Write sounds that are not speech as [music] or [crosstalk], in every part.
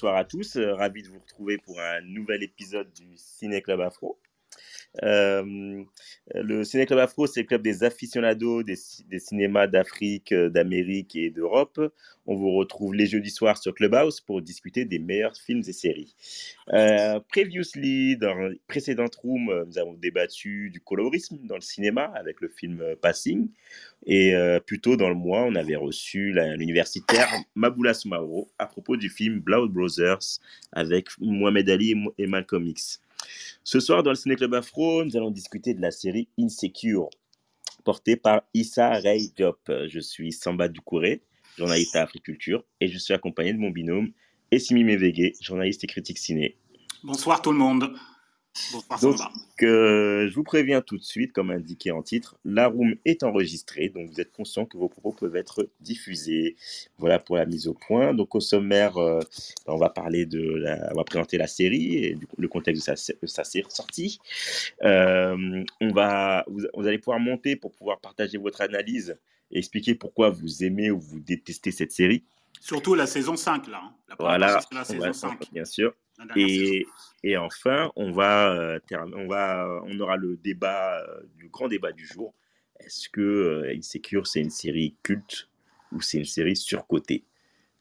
Bonsoir à tous, euh, ravi de vous retrouver pour un nouvel épisode du Ciné Club Afro. Euh, le Ciné Club Afro, c'est le club des aficionados des, cinémas d'Afrique, euh, d'Amérique et d'Europe. On vous retrouve les jeudis soirs sur Clubhouse pour discuter des meilleurs films et séries. Euh, previously, dans le précédent room, nous avons débattu du colorisme dans le cinéma avec le film Passing. Et plus tôt dans le mois, on avait reçu l'universitaire Maboula Soumaoro à propos du film Blood Brothers avec Mohamed Ali et Malcolm X. Ce soir, dans le Ciné Club Afro, nous allons discuter de la série Insecure, portée par Issa Diop. Je suis Samba Doucouré, journaliste à Africulture, et je suis accompagné de mon binôme Essimi Mevege, journaliste et critique ciné. Bonsoir tout le monde. Donc, euh, je vous préviens tout de suite, comme indiqué en titre, la room est enregistrée, donc vous êtes conscient que vos propos peuvent être diffusés. Voilà pour la mise au point. Donc au sommaire, euh, on va parler de, la, on va présenter la série et le contexte de sa, de sa sortie. Euh, on va, vous, allez pouvoir monter pour pouvoir partager votre analyse et expliquer pourquoi vous aimez ou vous détestez cette série. Surtout la saison 5, là. Hein. La voilà, la saison 5. bien sûr. Et, et, enfin, on va, euh, on va, on aura le débat, euh, le grand débat du jour. Est-ce que euh, Insecure c'est une série culte ou c'est une série surcotée?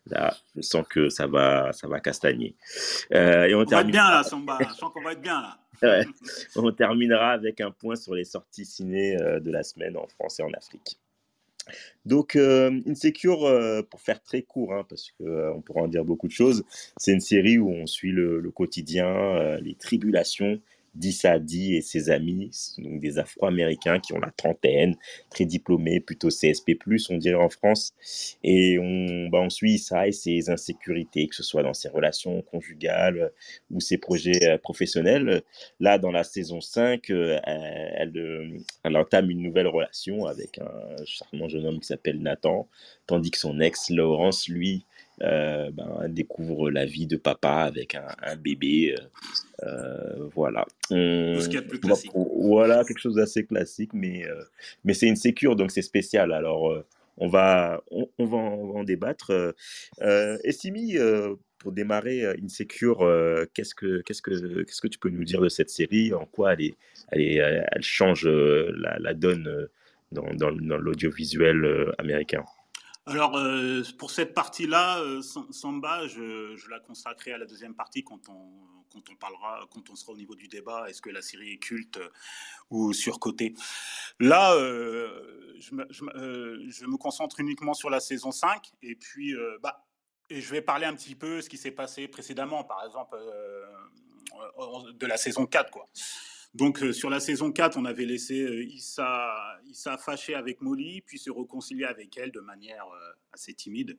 Là, je sens que ça va, ça va castagner. et on, va être bien là, Samba. je sens qu'on va être bien là. [laughs] On terminera avec un point sur les sorties ciné de la semaine en France et en Afrique. Donc, euh, Insecure, euh, pour faire très court, hein, parce qu'on euh, pourra en dire beaucoup de choses, c'est une série où on suit le quotidien, les tribulations Dissadi et ses amis, donc des Afro-Américains qui ont la trentaine, très diplômés, plutôt CSP+, on dirait en France. Et on, bah, on suit ça et ses insécurités, que ce soit dans ses relations conjugales ou ses projets euh, professionnels. Là, dans la saison 5, euh, elle, euh, elle, entame une nouvelle relation avec un charmant jeune homme qui s'appelle Nathan, tandis que son ex, Laurence, lui, euh, ben, découvre la vie de papa avec un, bébé. Euh, euh, voilà. Voilà, quelque chose d'assez classique, mais, mais c'est une sécure, donc c'est spécial. Alors, on, va, on, va en, débattre. et Simi, pour démarrer Insecure, qu'est-ce que qu'est-ce que qu'est-ce que tu peux nous dire de cette série? En quoi elle est, elle, elle change la, la donne dans, dans, dans l'audiovisuel américain? Alors, euh, pour cette partie-là, euh, Samba, je, la consacrerai à la deuxième partie quand on, quand on parlera, quand on sera au niveau du débat. Est-ce que la série est culte euh, ou surcotée Là, je me, concentre uniquement sur la saison 5 et puis bah, et je vais parler un petit peu de ce qui s'est passé précédemment, par exemple, de la saison 4. Quoi. Donc euh, sur la saison 4, on avait laissé euh, Issa, Issa fâché avec Molly, puis se réconcilier avec elle de manière euh, assez timide.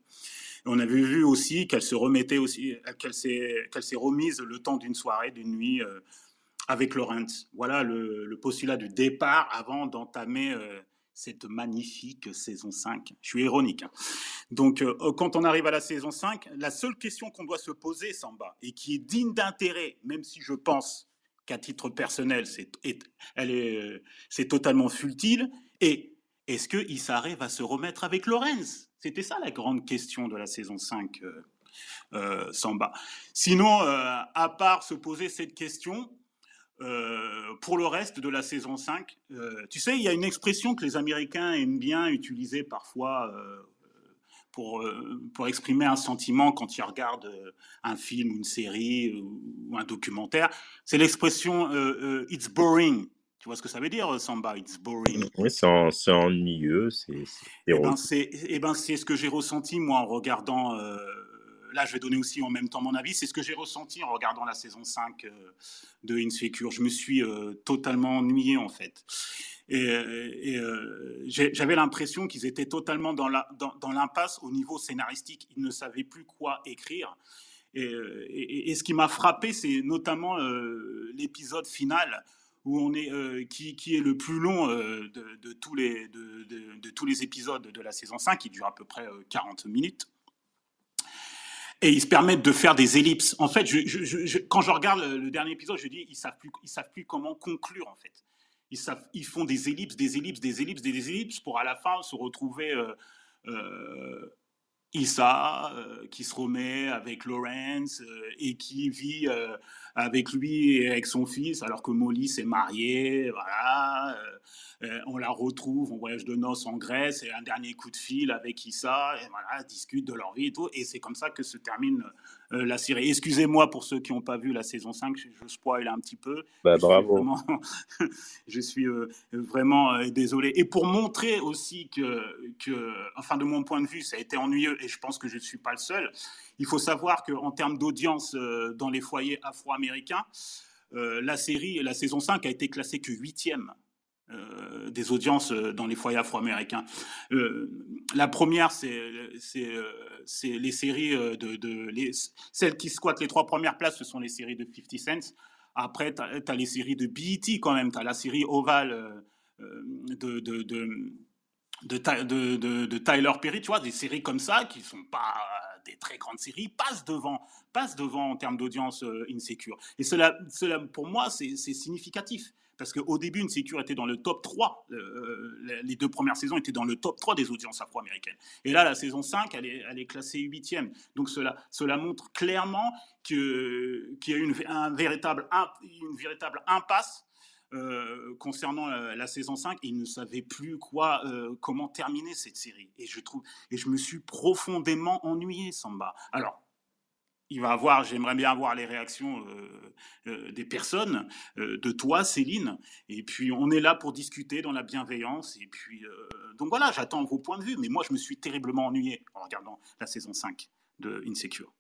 On avait vu aussi qu'elle se remettait aussi, qu'elle s'est, qu'elle s'est remise le temps d'une soirée, d'une nuit avec Laurent. Voilà le, postulat du départ avant d'entamer cette magnifique saison 5. Je suis ironique. Hein. Donc, quand on arrive à la saison 5, la seule question qu'on doit se poser, Samba, et qui est digne d'intérêt, même si je pense qu'à titre personnel, c'est, elle est, c'est totalement futile. Et est-ce que Issaré va se remettre avec Lorenz? C'était ça la grande question de la saison 5, euh, euh, Samba. Sinon, euh, à part se poser cette question, pour le reste de la saison 5, tu sais, il y a une expression que les Américains aiment bien utiliser parfois pour, euh, pour exprimer un sentiment quand il regarde euh, un film, une série euh, ou un documentaire. C'est l'expression It's boring. Tu vois ce que ça veut dire, Samba It's boring? Oui, c'est ennuyeux. C'est, eh ben, c'est, eh ben, c'est ce que j'ai ressenti, moi, en regardant. Là, je vais donner aussi en même temps mon avis. C'est ce que j'ai ressenti en regardant la saison 5 de Insecure. Je me suis totalement ennuyé, en fait. Et, j'avais l'impression qu'ils étaient totalement dans l'impasse au niveau scénaristique. Ils ne savaient plus quoi écrire. Et, ce qui m'a frappé, c'est notamment l'épisode final où on est, euh, qui, est le plus long euh, de, tous les, de, tous les épisodes de la saison 5, qui dure à peu près 40 euh, minutes. Et ils se permettent de faire des ellipses. En fait, quand je regarde le, dernier épisode, je dis, ils savent plus, ils savent plus comment conclure, en fait. Ils, font des ellipses, des ellipses, des ellipses, des ellipses, pour à la fin se retrouver Issa, qui se remet avec Lawrence et qui vit avec lui et avec son fils, alors que Molly s'est mariée, voilà. Euh, euh, on la retrouve en voyage de noces en Grèce et un dernier coup de fil avec Issa, et voilà, discutent de leur vie et tout. Et c'est comme ça que se termine euh, la série. Excusez-moi pour ceux qui n'ont pas vu la saison 5, je, je spoil un petit peu. Bah, je bravo. Suis vraiment, [laughs] je suis vraiment désolé. Et pour montrer aussi que, que, enfin, de mon point de vue, ça a été ennuyeux et je pense que je ne suis pas le seul. Il faut savoir qu'en termes d'audience dans les foyers afro-américains, la série, la saison 5 a été classée que huitième euh, des audiences euh, dans les foyers afro-américains. Euh, la première, c'est les séries de, de les, celles qui squattent les trois premières places, ce sont les séries de 50 Cent. Après, tu as, les séries de BET quand même, tu as la série Oval de, de, de, Tyler Perry, tu vois, des séries comme ça qui sont pas très grandes séries, passent devant, passent devant en termes d'audience Insecure. Et cela, cela, pour moi, c'est significatif parce qu'au début, Insecure était dans le top 3. Euh, les deux premières saisons étaient dans le top 3 des audiences afro-américaines. Et là, la saison 5, elle est, elle est classée 8e. Donc cela, cela montre clairement qu'il y a une, un véritable, une véritable impasse euh, concernant la, saison 5, ils ne savaient plus quoi, euh, comment terminer cette série. Et je trouve, et je me suis profondément ennuyé, Samba. Alors, il va avoir, j'aimerais bien avoir les réactions euh, euh, des personnes, euh, de toi, Céline. Et puis, on est là pour discuter dans la bienveillance. Et puis, donc voilà, j'attends vos points de vue. Mais moi, je me suis terriblement ennuyé en regardant la saison 5 de Insecure.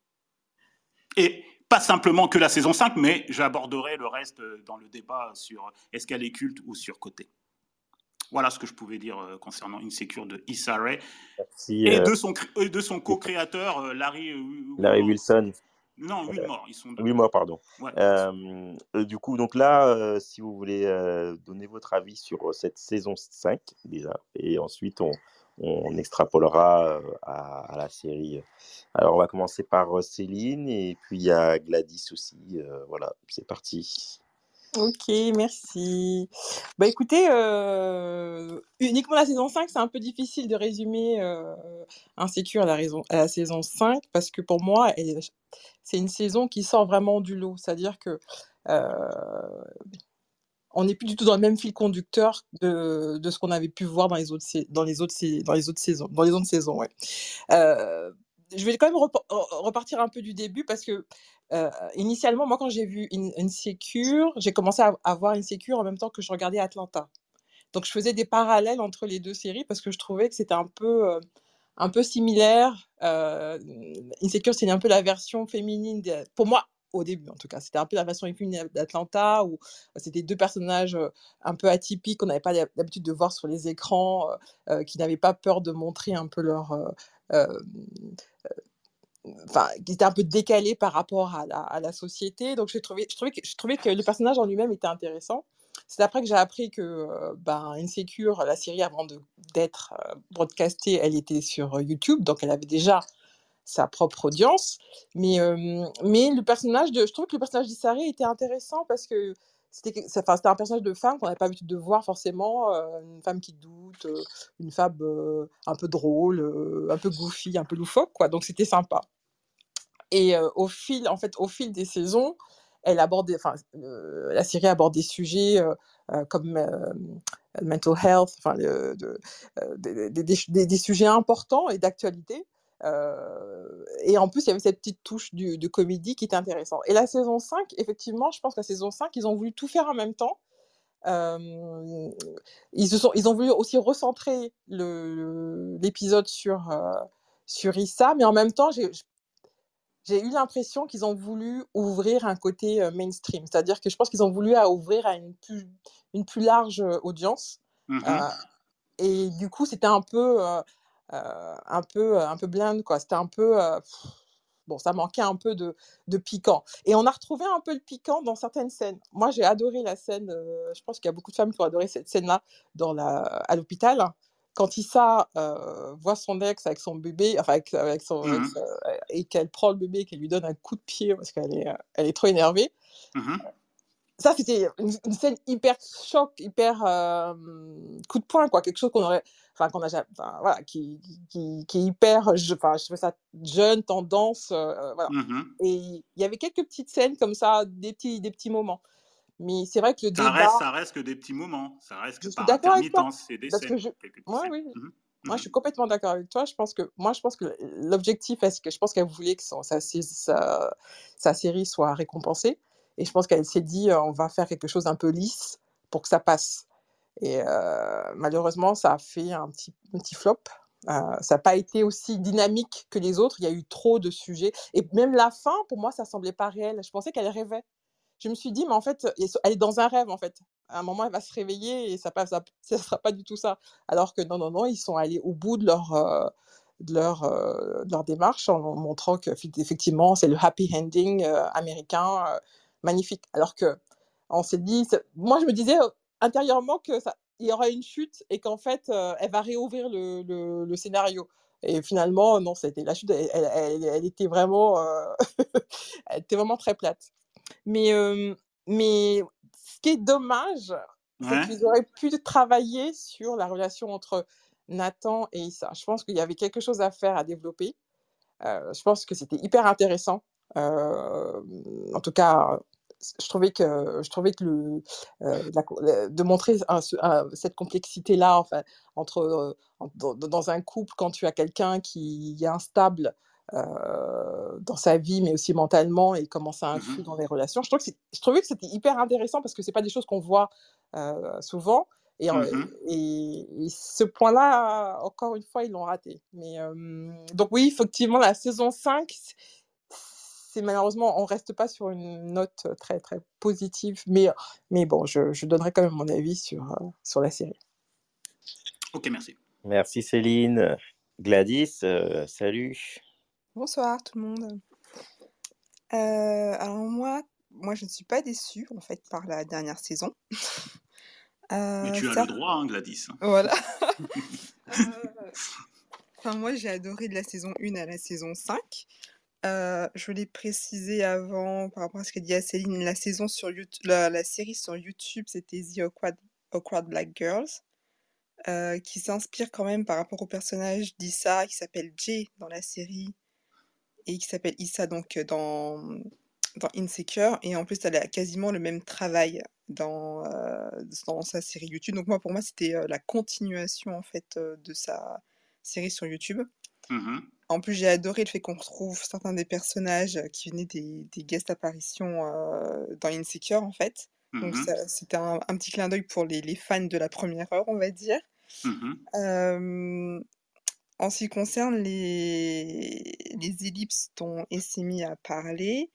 Et pas simplement que la saison 5, mais j'aborderai le reste dans le débat sur est-ce qu'elle est culte ou surcotée. Voilà ce que je pouvais dire concernant Insecure de Issa Rae. et, de son, de son co-créateur, Larry, Larry Wilson. Non, Wilmore. Ils sont Wilmore, pardon. du coup, donc là, si vous voulez donner votre avis sur cette saison 5, déjà, et ensuite on, on extrapolera à, la série. Alors, on va commencer par Céline, et puis il y a Gladys aussi. voilà, c'est parti. OK, merci. Bah, écoutez, uniquement la saison 5, c'est un peu difficile de résumer, euh, Insécure à la raison à la saison 5 parce que pour moi, c'est une saison qui sort vraiment du lot. C'est-à-dire que, on n'est plus du tout dans le même fil conducteur de de ce qu'on avait pu voir dans les autres dans les autres dans les autres saisons dans les autres saisons, ouais. je vais quand même repartir un peu du début parce que initialement, moi, quand j'ai vu Insecure, j'ai commencé à, à voir Insecure en même temps que je regardais Atlanta. Donc, je faisais des parallèles entre les deux séries parce que je trouvais que c'était un peu, un peu similaire. Insecure, c'est un peu la version féminine, pour moi, au début en tout cas. C'était un peu la version féminine d'Atlanta où c'était deux personnages un peu atypiques qu'on n'avait pas l'habitude de voir sur les écrans, qui n'avaient pas peur de montrer un peu leur enfin, qui était un peu décalé par rapport à la, société. Donc, j'ai trouvé, je, trouvais que, je trouvais que le personnage en lui-même était intéressant. C'est après que j'ai appris que euh, ben, Insecure, la série, avant d'être euh, broadcastée, elle était sur YouTube, donc elle avait déjà sa propre audience. Mais, mais le personnage de, je trouve que le personnage d'Issari était intéressant parce que c'était un personnage de femme qu'on n'avait pas l'habitude de voir forcément, une femme qui doute, une femme un peu drôle, un peu goofy, un peu loufoque, quoi. Donc c'était sympa. Et au fil, en fait, au fil des saisons, elle aborde, enfin, la série aborde des sujets comme mental health, enfin, des, des, sujets importants et d'actualité et en plus, il y avait cette petite touche de comédie qui était intéressante. Et la saison 5, effectivement, je pense que la saison 5, ils ont voulu tout faire en même temps. ils, se sont, ils ont voulu aussi recentrer l'épisode sur, sur Issa, mais en même temps, j'ai eu l'impression qu'ils ont voulu ouvrir un côté mainstream. C'est-à-dire que je pense qu'ils ont voulu ouvrir à une plus, une plus large audience. Euh, et du coup, c'était un peu, euh, euh, un peu, un peu blind, quoi. C'était un peu, euh, pff, bon, ça manquait un peu de, de piquant. Et on a retrouvé un peu le piquant dans certaines scènes. Moi, j'ai adoré la scène. euh, je pense qu'il y a beaucoup de femmes qui ont adoré cette scène-là dans la, à l'hôpital. Quand Issa euh, voit son ex avec son bébé, enfin avec, avec son ex, euh, et qu'elle prend le bébé et qu'elle lui donne un coup de pied parce qu'elle est, euh, elle est trop énervée. Mhm. Ça, c'était une, une scène hyper choc, hyper euh, coup de poing, quoi. Quelque chose qu'on aurait, enfin, qu'on a jamais, enfin, voilà, qui, qui, qui est hyper, je, enfin, je fais ça jeune, tendance, euh, voilà. Mhm. Et il y avait quelques petites scènes comme ça, des petits, des petits moments. Mais c'est vrai que le Ça débat, reste, ça reste que des petits moments. Ça reste je que suis par intermittence, c'est des parce que scènes. je, oui, Mhm. moi, je suis Mhm. complètement d'accord avec toi. Je pense que, moi, je pense que l'objectif, est-ce que je pense qu'elle voulait que son- sa, sa- sa série soit récompensée. Et je pense qu'elle s'est dit, euh, on va faire quelque chose d'un peu lisse pour que ça passe. Et euh, malheureusement, ça a fait un petit, un flop. Euh, ça n'a pas été aussi dynamique que les autres. Il y a eu trop de sujets. Et même la fin, pour moi, ça semblait pas réel. Je pensais qu'elle rêvait. Je me suis dit, mais en fait, elle est dans un rêve, en fait. À un moment, elle va se réveiller et ça ne sera pas du tout ça. Alors que non, non, non, ils sont allés au bout de leur, de leur, de leur démarche en montrant que effectivement c'est le happy ending américain magnifique. Alors que on s'est dit, moi je me disais euh, intérieurement que ça, il y aura une chute et qu'en fait euh, elle va réouvrir le, le, le, scénario. Et finalement, non, c'était la chute, elle, elle, était vraiment, euh, [laughs] elle était vraiment très plate. Mais, euh, mais ce qui est dommage, c'est qu'ils auraient pu travailler sur la relation entre Nathan et Issa. Je pense qu'il y avait quelque chose à faire, à développer. Je pense que c'était hyper intéressant. En tout cas, je trouvais que, je trouvais que le, euh, la- de montrer un- ce- un- cette complexité-là enfin, entre, euh, dans, dans un couple, quand tu as quelqu'un qui est instable euh, dans sa vie, mais aussi mentalement, et comment ça influe Mhm. dans les relations, je, trouve que je trouvais que c'était hyper intéressant parce que c'est pas des choses qu'on voit euh, souvent. Et, Mhm. et, et ce point-là, encore une fois, ils l'ont raté. Mais, euh, donc oui, effectivement, la saison 5, c'est- malheureusement, on reste pas sur une note très, très positive. Mais, mais bon, je, je donnerai quand même mon avis sur, euh, sur la série. Ok, merci. Merci Céline. Gladys, euh, salut. Bonsoir tout le monde. Euh, alors moi, moi je ne suis pas déçue en fait par la dernière saison. [laughs] Mais tu as le droit, hein, Gladys. Voilà. [laughs] Euh, Enfin, moi, j'ai adoré de la saison 1 à la saison 5. Je l'ai précisé avant par rapport à ce qu'a dit à Céline, la, saison sur la, série sur YouTube, c'était The Awkward, Black Girls, qui s'inspire quand même par rapport au personnage d'Issa qui s'appelle Jay dans la série et qui s'appelle Issa donc dans, Insecure. Et en plus, elle a quasiment le même travail dans, dans sa série YouTube. Donc moi, pour moi, c'était la continuation en fait de sa série sur YouTube. Mhm. En plus, j'ai adoré le fait qu'on retrouve certains des personnages qui venaient des, des guest apparitions euh, dans Insecure, en fait. Donc, Mhm. ça- c'était un, un petit clin d'œil pour les, les fans de la première heure, on va dire. Euh, en ce qui concerne les, les ellipses dont Essimi a parlé,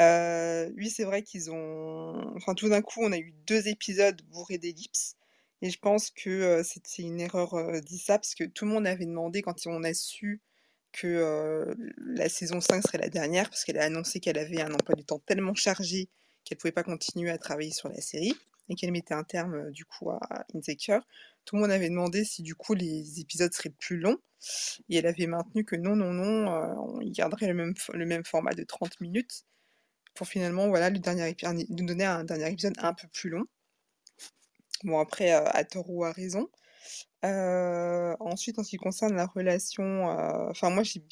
euh, oui, c'est vrai qu'ils ont. Enfin, tout d'un coup, on a eu deux épisodes bourrés d'ellipses. Et je pense que euh, c'était une erreur euh, parce que tout le monde avait demandé quand on a su que la saison 5 serait la dernière, parce qu'elle a annoncé qu'elle avait un emploi du temps tellement chargé qu'elle pouvait pas continuer à travailler sur la série, et qu'elle mettait un terme du coup à Insecure. Tout le monde avait demandé si du coup les épisodes seraient plus longs, et elle avait maintenu que non, non, non, on garderait le même, le même format de 30 minutes, pour finalement voilà, le dernier nous donner un dernier épisode un peu plus long. Bon, après, à tort ou à raison. Euh, ensuite, en ce qui concerne la relation, euh, enfin, moi, j'ai.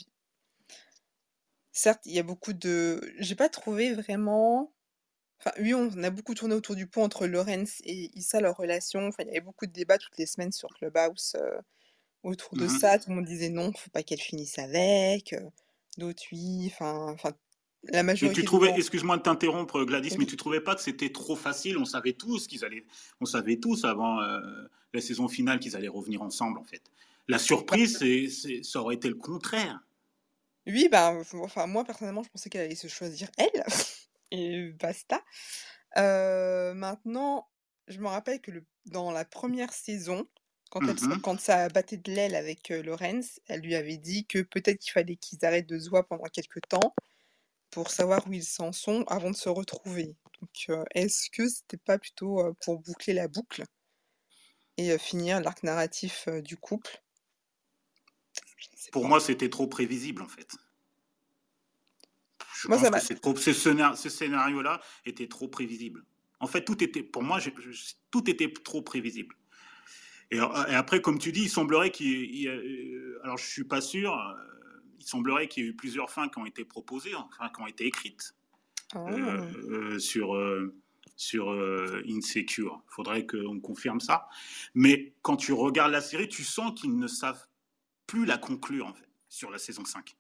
Certes, il y a beaucoup de. J'ai pas trouvé vraiment. Enfin, oui, on a beaucoup tourné autour du pont entre Lorenz et Issa, leur relation. Enfin, il y avait beaucoup de débats toutes les semaines sur Clubhouse euh, autour de Mhm. ça. Tout le monde disait non, faut pas qu'elle finisse avec. euh, D'autres, oui. Enfin, enfin, la Mais majorité tu du trouvais, excuse-moi de t'interrompre, Gladys, mais tu trouvais pas que c'était trop facile? On savait tous qu'ils allaient, on savait tous avant euh, la saison finale qu'ils allaient revenir ensemble, en fait. La surprise, c'est, ça aurait été le contraire. Oui, ben, enfin, moi, personnellement, je pensais qu'elle allait se choisir elle. [laughs] Et basta. Euh, maintenant, je me rappelle que le, dans la première saison, quand, elle, Mhm. quand ça battait de l'aile avec euh, Lorenz, elle lui avait dit que peut-être qu'il fallait qu'ils arrêtent de se voir pendant quelques temps pour savoir où ils s'en sont avant de se retrouver. Donc, euh, est-ce que c'était pas plutôt euh, pour boucler la boucle? Et finir l'arc narratif du couple Pour pas. moi, c'était trop prévisible, en fait. Je Moi, ça pense m'a. que c'est trop, ce, scénar- ce scénario-là était trop prévisible. En fait, tout était, pour moi, je- tout était trop prévisible. Et, et après, comme tu dis, il semblerait qu'il y ait- euh, alors je suis pas sûr, il semblerait qu'il y ait eu plusieurs fins qui ont été proposées, enfin qui ont été écrites Ah. euh, euh, sur euh, sur euh, Insecure. Il faudrait qu'on confirme ça. Mais quand tu regardes la série, tu sens qu'ils ne savent plus la conclure en fait sur la saison 5.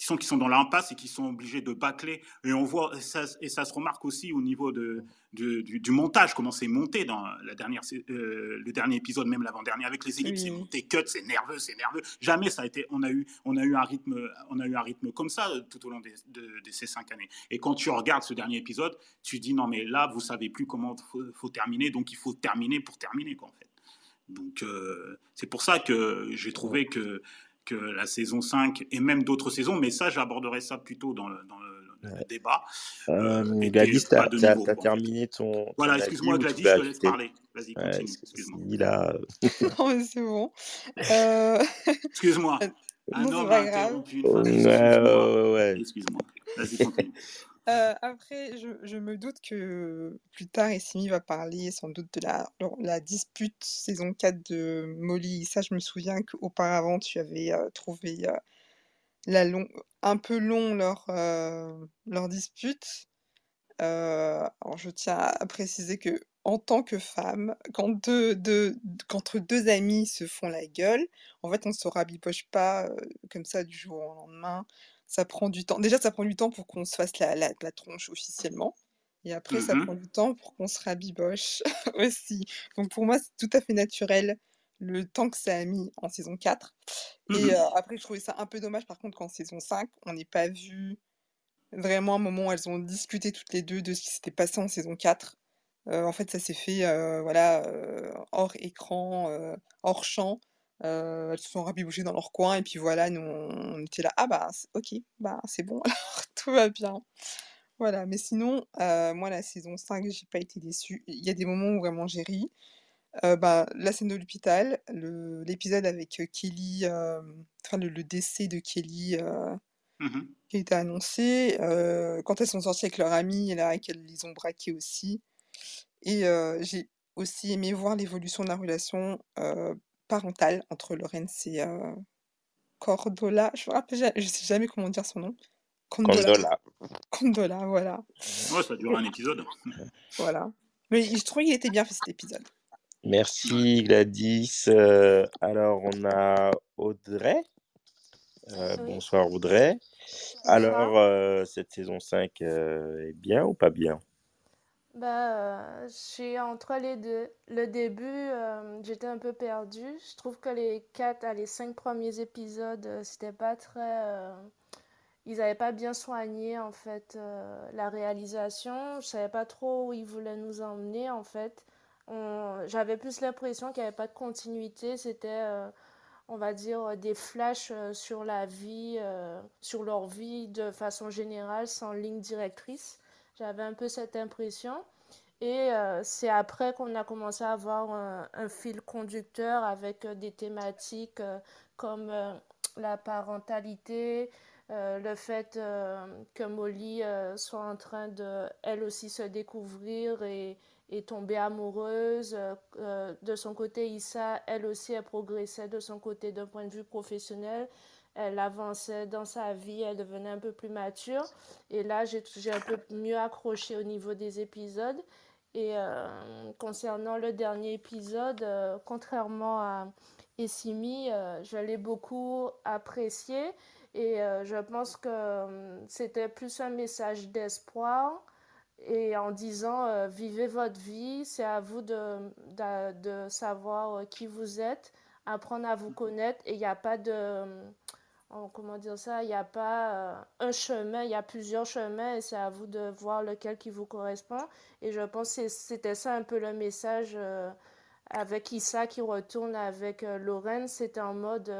Ils sont, qu'ils sont dans l'impasse et qu'ils sont obligés de bâcler. Et on voit, et ça, et ça se remarque aussi au niveau de, de- du, du montage, comment c'est monté dans la dernière, euh, le dernier épisode, même l'avant-dernier, avec les ellipses, Oui. c'est monté cut, c'est nerveux, c'est nerveux. Jamais ça a été, on a eu, on a eu un rythme, on a eu un rythme comme ça euh, tout au long des- de, de ces cinq années. Et quand tu regardes ce dernier épisode, tu dis non mais là, vous savez plus comment faut, faut terminer, donc il faut terminer pour terminer quoi en fait. Donc euh, c'est pour ça que j'ai trouvé que que la saison 5 et même d'autres saisons, mais ça j'aborderai ça plutôt dans le, dans le- le Ouais. débat. Euh, était Gladys, t'as quoi, en fait. terminé ton. Voilà, excuse-moi Gladys, tu je te laisse parler. Vas-y, Ouais, continue, c'est- excuse-moi. là, [laughs] non, mais c'est bon. [laughs] Euh, Excuse-moi. [laughs] Un non, homme a interrompu une ouais, femme. ouais, Excuse-moi. ouais, ouais. Excuse-moi. Vas-y, continue. Euh, après, je, me doute que plus tard, Essimi va parler sans doute de la, dispute saison 4 de Molly. Ça, je me souviens qu'auparavant, tu avais euh, trouvé euh, la long... un peu long leur, leur dispute. Je tiens à préciser que en tant que femme, quand deux, deux, qu'entre deux amis se font la gueule, en fait, on ne se rabiboche pas comme ça du jour au lendemain. Ça prend du temps. Déjà, ça prend du temps pour qu'on se fasse la, la, la tronche officiellement. Et après, ça Mhm. prend du temps pour qu'on se rabiboche [laughs] aussi. Donc, pour moi, c'est tout à fait naturel le temps que ça a mis en saison 4. Et Mhm. euh, après, je trouvais ça un peu dommage, par contre, qu'en saison 5, on n'ait pas vu vraiment un moment où elles ont discuté toutes les deux de ce qui s'était passé en saison 4. Euh, en fait, ça s'est fait euh, voilà, hors écran, hors champ. Euh, elles se sont rabibochées dans leur coin et puis voilà, nous on, était là. Ah bah ok, bah c'est bon, [laughs] alors tout va bien. Voilà, mais sinon, euh, moi la saison 5, j'ai pas été déçue. Il y a des moments où vraiment j'ai ri. Euh, bah, la scène de l'hôpital, l'épisode avec euh, Kelly, enfin le, le décès de Kelly Mhm. qui a été annoncé, quand elles sont sorties avec leur amie et là qu'elles les ont braquées aussi. Et j'ai aussi aimé voir l'évolution de la relation parentale entre Lorenz et euh, Cordola. Je rappelle, je sais jamais comment dire son nom. Condola. Condola. Condola, voilà. Ouais, ça dure un épisode. [laughs] Voilà. Mais je trouvais qu'il était bien fait cet épisode. Merci Gladys. Euh, alors, on a Audrey. Euh, Oui. Bonsoir Audrey. Bonsoir. Alors, euh, cette saison 5 euh, est bien ou pas bien? Bah, euh, je suis entre les deux. Le début, euh, j'étais un peu perdue. Je trouve que les quatre, à les cinq premiers épisodes, euh, c'était pas très. euh, ils n'avaient pas bien soigné en fait la réalisation. Je savais pas trop où ils voulaient nous emmener en fait. J'avais plus l'impression qu'il n'y avait pas de continuité. C'était, on va dire, des flashs sur la vie, sur leur vie de façon générale, sans ligne directrice. J'avais un peu cette impression. Et euh, c'est après qu'on a commencé à avoir un, fil conducteur avec euh, des thématiques euh, comme la parentalité, le fait que Molly soit en train de, elle aussi, se découvrir et, et tomber amoureuse. De son côté, Issa, elle aussi, elle progressait de son côté d'un point de vue professionnel. Elle avançait dans sa vie, elle devenait un peu plus mature. Et là, j'ai un peu mieux accroché au niveau des épisodes. Et euh, concernant le dernier épisode, euh, contrairement à Essimi, euh, je l'ai beaucoup apprécié. Et je pense que c'était plus un message d'espoir. Et en disant, vivez votre vie, c'est à vous de, de, savoir qui vous êtes, apprendre à vous connaître. Et il n'y a pas de comment dire ça, il n'y a pas un chemin, il y a plusieurs chemins et c'est à vous de voir lequel qui vous correspond. Et je pense que c'était ça un peu le message avec Issa qui retourne avec Lorraine. C'était en mode,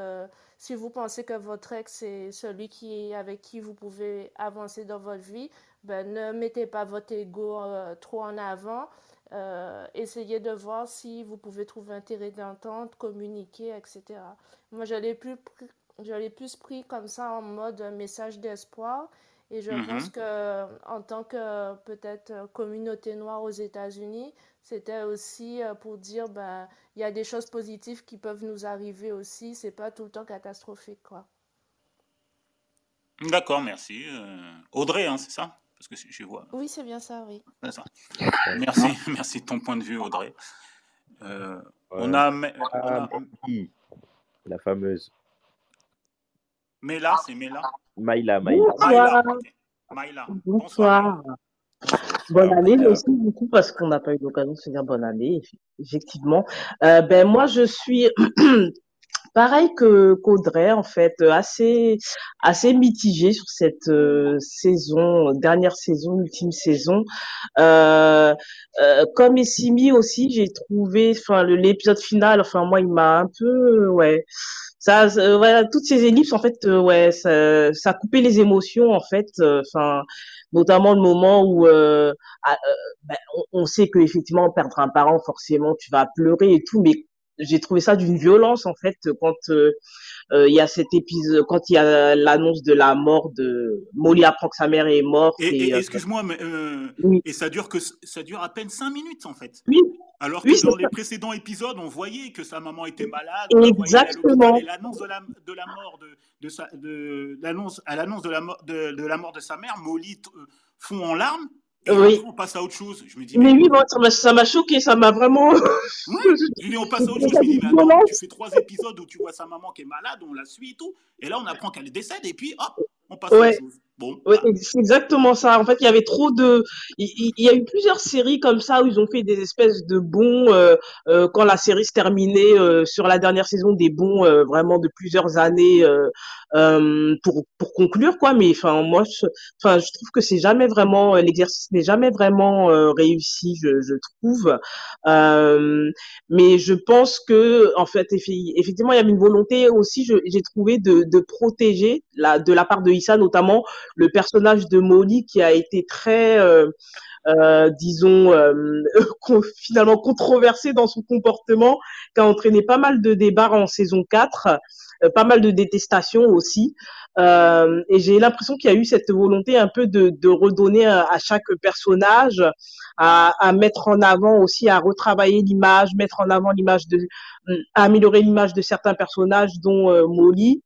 si vous pensez que votre ex c'est celui qui, avec qui vous pouvez avancer dans votre vie, ben, ne mettez pas votre ego trop en avant. Euh, essayez de voir si vous pouvez trouver un terrain d'entente, communiquer, etc. Moi, je l'ai plus, je plus pris comme ça en mode message d'espoir. Et je pense mm-hmm. que en tant que peut-être communauté noire aux États-Unis, c'était aussi euh, pour dire ben il y a des choses positives qui peuvent nous arriver aussi. C'est pas tout le temps catastrophique, quoi. D'accord, merci. Euh, Audrey, hein, c'est ça? Parce que je vois. Oui, c'est bien ça, oui. Ça. Merci, [laughs] merci de ton point de vue, Audrey. Euh, on, a, ah, La fameuse. Mela, c'est Mela Maïla, Maïla. Bonsoir. Maïla. Bonsoir. Bonne année aussi, du coup, parce qu'on n'a pas eu l'occasion de se dire bonne année, effectivement. Euh, ben, moi, je suis [clears throat] pareil que qu'Audrey en fait assez assez mitigé sur cette euh, saison dernière saison ultime saison. Euh, euh, comme Essimi aussi j'ai trouvé enfin l'épisode final enfin moi il m'a un peu ouais. Ça voilà toutes ces ellipses en fait ouais ça, ça coupé les émotions en fait enfin notamment le moment où ah, ben, on, on, sait que effectivement perdre un parent forcément tu vas pleurer et tout mais j'ai trouvé ça d'une violence en fait quand euh, euh, il y a cet épisode quand il y a l'annonce de la mort de Molly apprend que sa mère est morte et, euh, excuse-moi mais et ça dure que ça dure à peine cinq minutes en fait. Oui. Alors que dans les précédents épisodes on voyait que sa maman était malade exactement. l'annonce de la, de la mort de, de, sa, de l'annonce à l'annonce de la mort de, de, la mort de sa mère Molly fond en larmes oui. on passe à autre chose. Je me dis, mais, oui, ça m'a choqué, ça m'a vraiment. [laughs] Oui, je dis, on passe à autre chose. Je me dis, mais attends, tu fais trois épisodes où tu vois sa maman qui est malade, on la suit et tout. Et là, on apprend qu'elle décède, et puis hop, on passe à autre chose. Bon, ouais, c'est exactement ça. En fait, il y avait trop de. Il, y a eu plusieurs séries comme ça où ils ont fait des espèces de bons euh, euh, quand la série se terminait euh, sur la dernière saison, des bons euh, vraiment de plusieurs années euh, euh, pour pour conclure quoi. Mais enfin moi, je, enfin je trouve que c'est jamais vraiment l'exercice n'est jamais vraiment réussi, je, je trouve. mais je pense que en fait effectivement il y avait une volonté aussi, j'ai trouvé de de protéger la de la part de Issa notamment le personnage de Molly qui a été très, euh, euh, disons, euh, [laughs] finalement controversé dans son comportement, qui a entraîné pas mal de débats en saison 4, pas mal de détestations aussi. et j'ai l'impression qu'il y a eu cette volonté un peu de, de redonner à, chaque personnage, à, à, mettre en avant aussi, à retravailler l'image, mettre en avant l'image de, à améliorer l'image de certains personnages, dont Molly.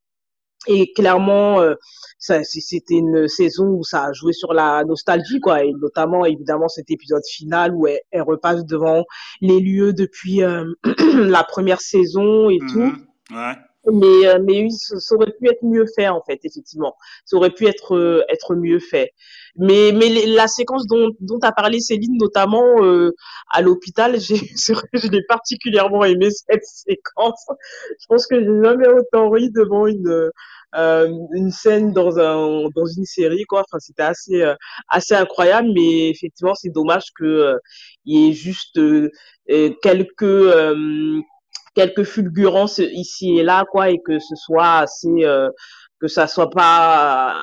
Et clairement, euh, c'était une saison où ça a joué sur la nostalgie, quoi, et notamment évidemment cet épisode final où elle, repasse devant les lieux depuis euh, [clears throat] la première saison et tout. Mhm. Ouais. Mais euh, mais oui, ça, aurait pu être mieux fait en fait, effectivement. Ça aurait pu être euh, être mieux fait. Mais mais la séquence dont dont a parlé Céline, notamment euh, à l'hôpital, [laughs] j'ai je l'ai particulièrement aimé cette séquence. Je pense que j'ai jamais autant ri devant une euh, une scène dans un dans une série quoi enfin c'était assez assez incroyable mais effectivement c'est dommage que il y ait juste quelques quelques fulgurances ici et là, quoi, et que ce soit assez, euh, que ça soit pas,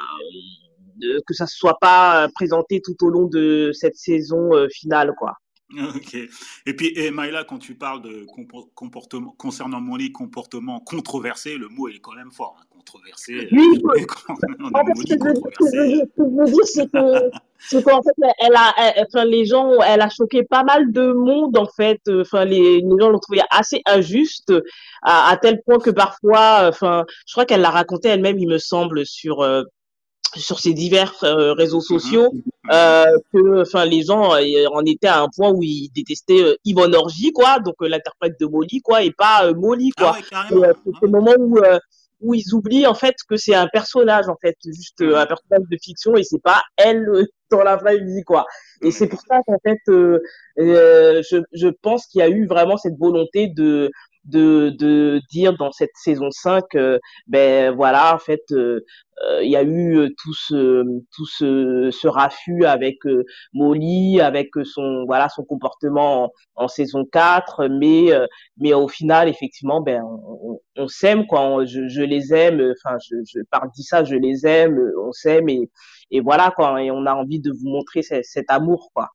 euh, que ça soit pas présenté tout au long de cette saison euh, finale, quoi. Ok. Et puis, et Maïla, quand tu parles de comportement, concernant mon lit, comportement controversé, le mot est quand même fort. Hein, controversé. Oui, en fait, ce que je veux dire, c'est que, [laughs] c'est qu'en fait, elle a, enfin, les gens, elle a choqué pas mal de monde, en fait. Enfin, les, les gens l'ont trouvé assez injuste, à, à, tel point que parfois, enfin, je crois qu'elle l'a raconté elle-même, il me semble, sur, euh, sur ces divers euh, réseaux mhm. sociaux euh, que enfin les gens euh, en étaient à un point où ils détestaient euh, Yvonne Orgy quoi donc euh, l'interprète de Molly quoi et pas Molly quoi. ah ouais, c'est le moment où où ils oublient en fait que c'est un personnage en fait juste un personnage de fiction et c'est pas elle [laughs] dans la vraie vie quoi. Et c'est pour ça qu'en fait je, je pense qu'il y a eu vraiment cette volonté de de, de dire dans cette saison 5, ben voilà, en fait, il y a eu tout ce tout ce, ce avec Molly, avec son voilà son comportement en, saison 4, mais mais au final, effectivement, ben on, s'aime quoi, je, les aime, enfin je, je par dit ça, je les aime, on s'aime et et voilà quoi, et on a envie de vous montrer cet amour quoi.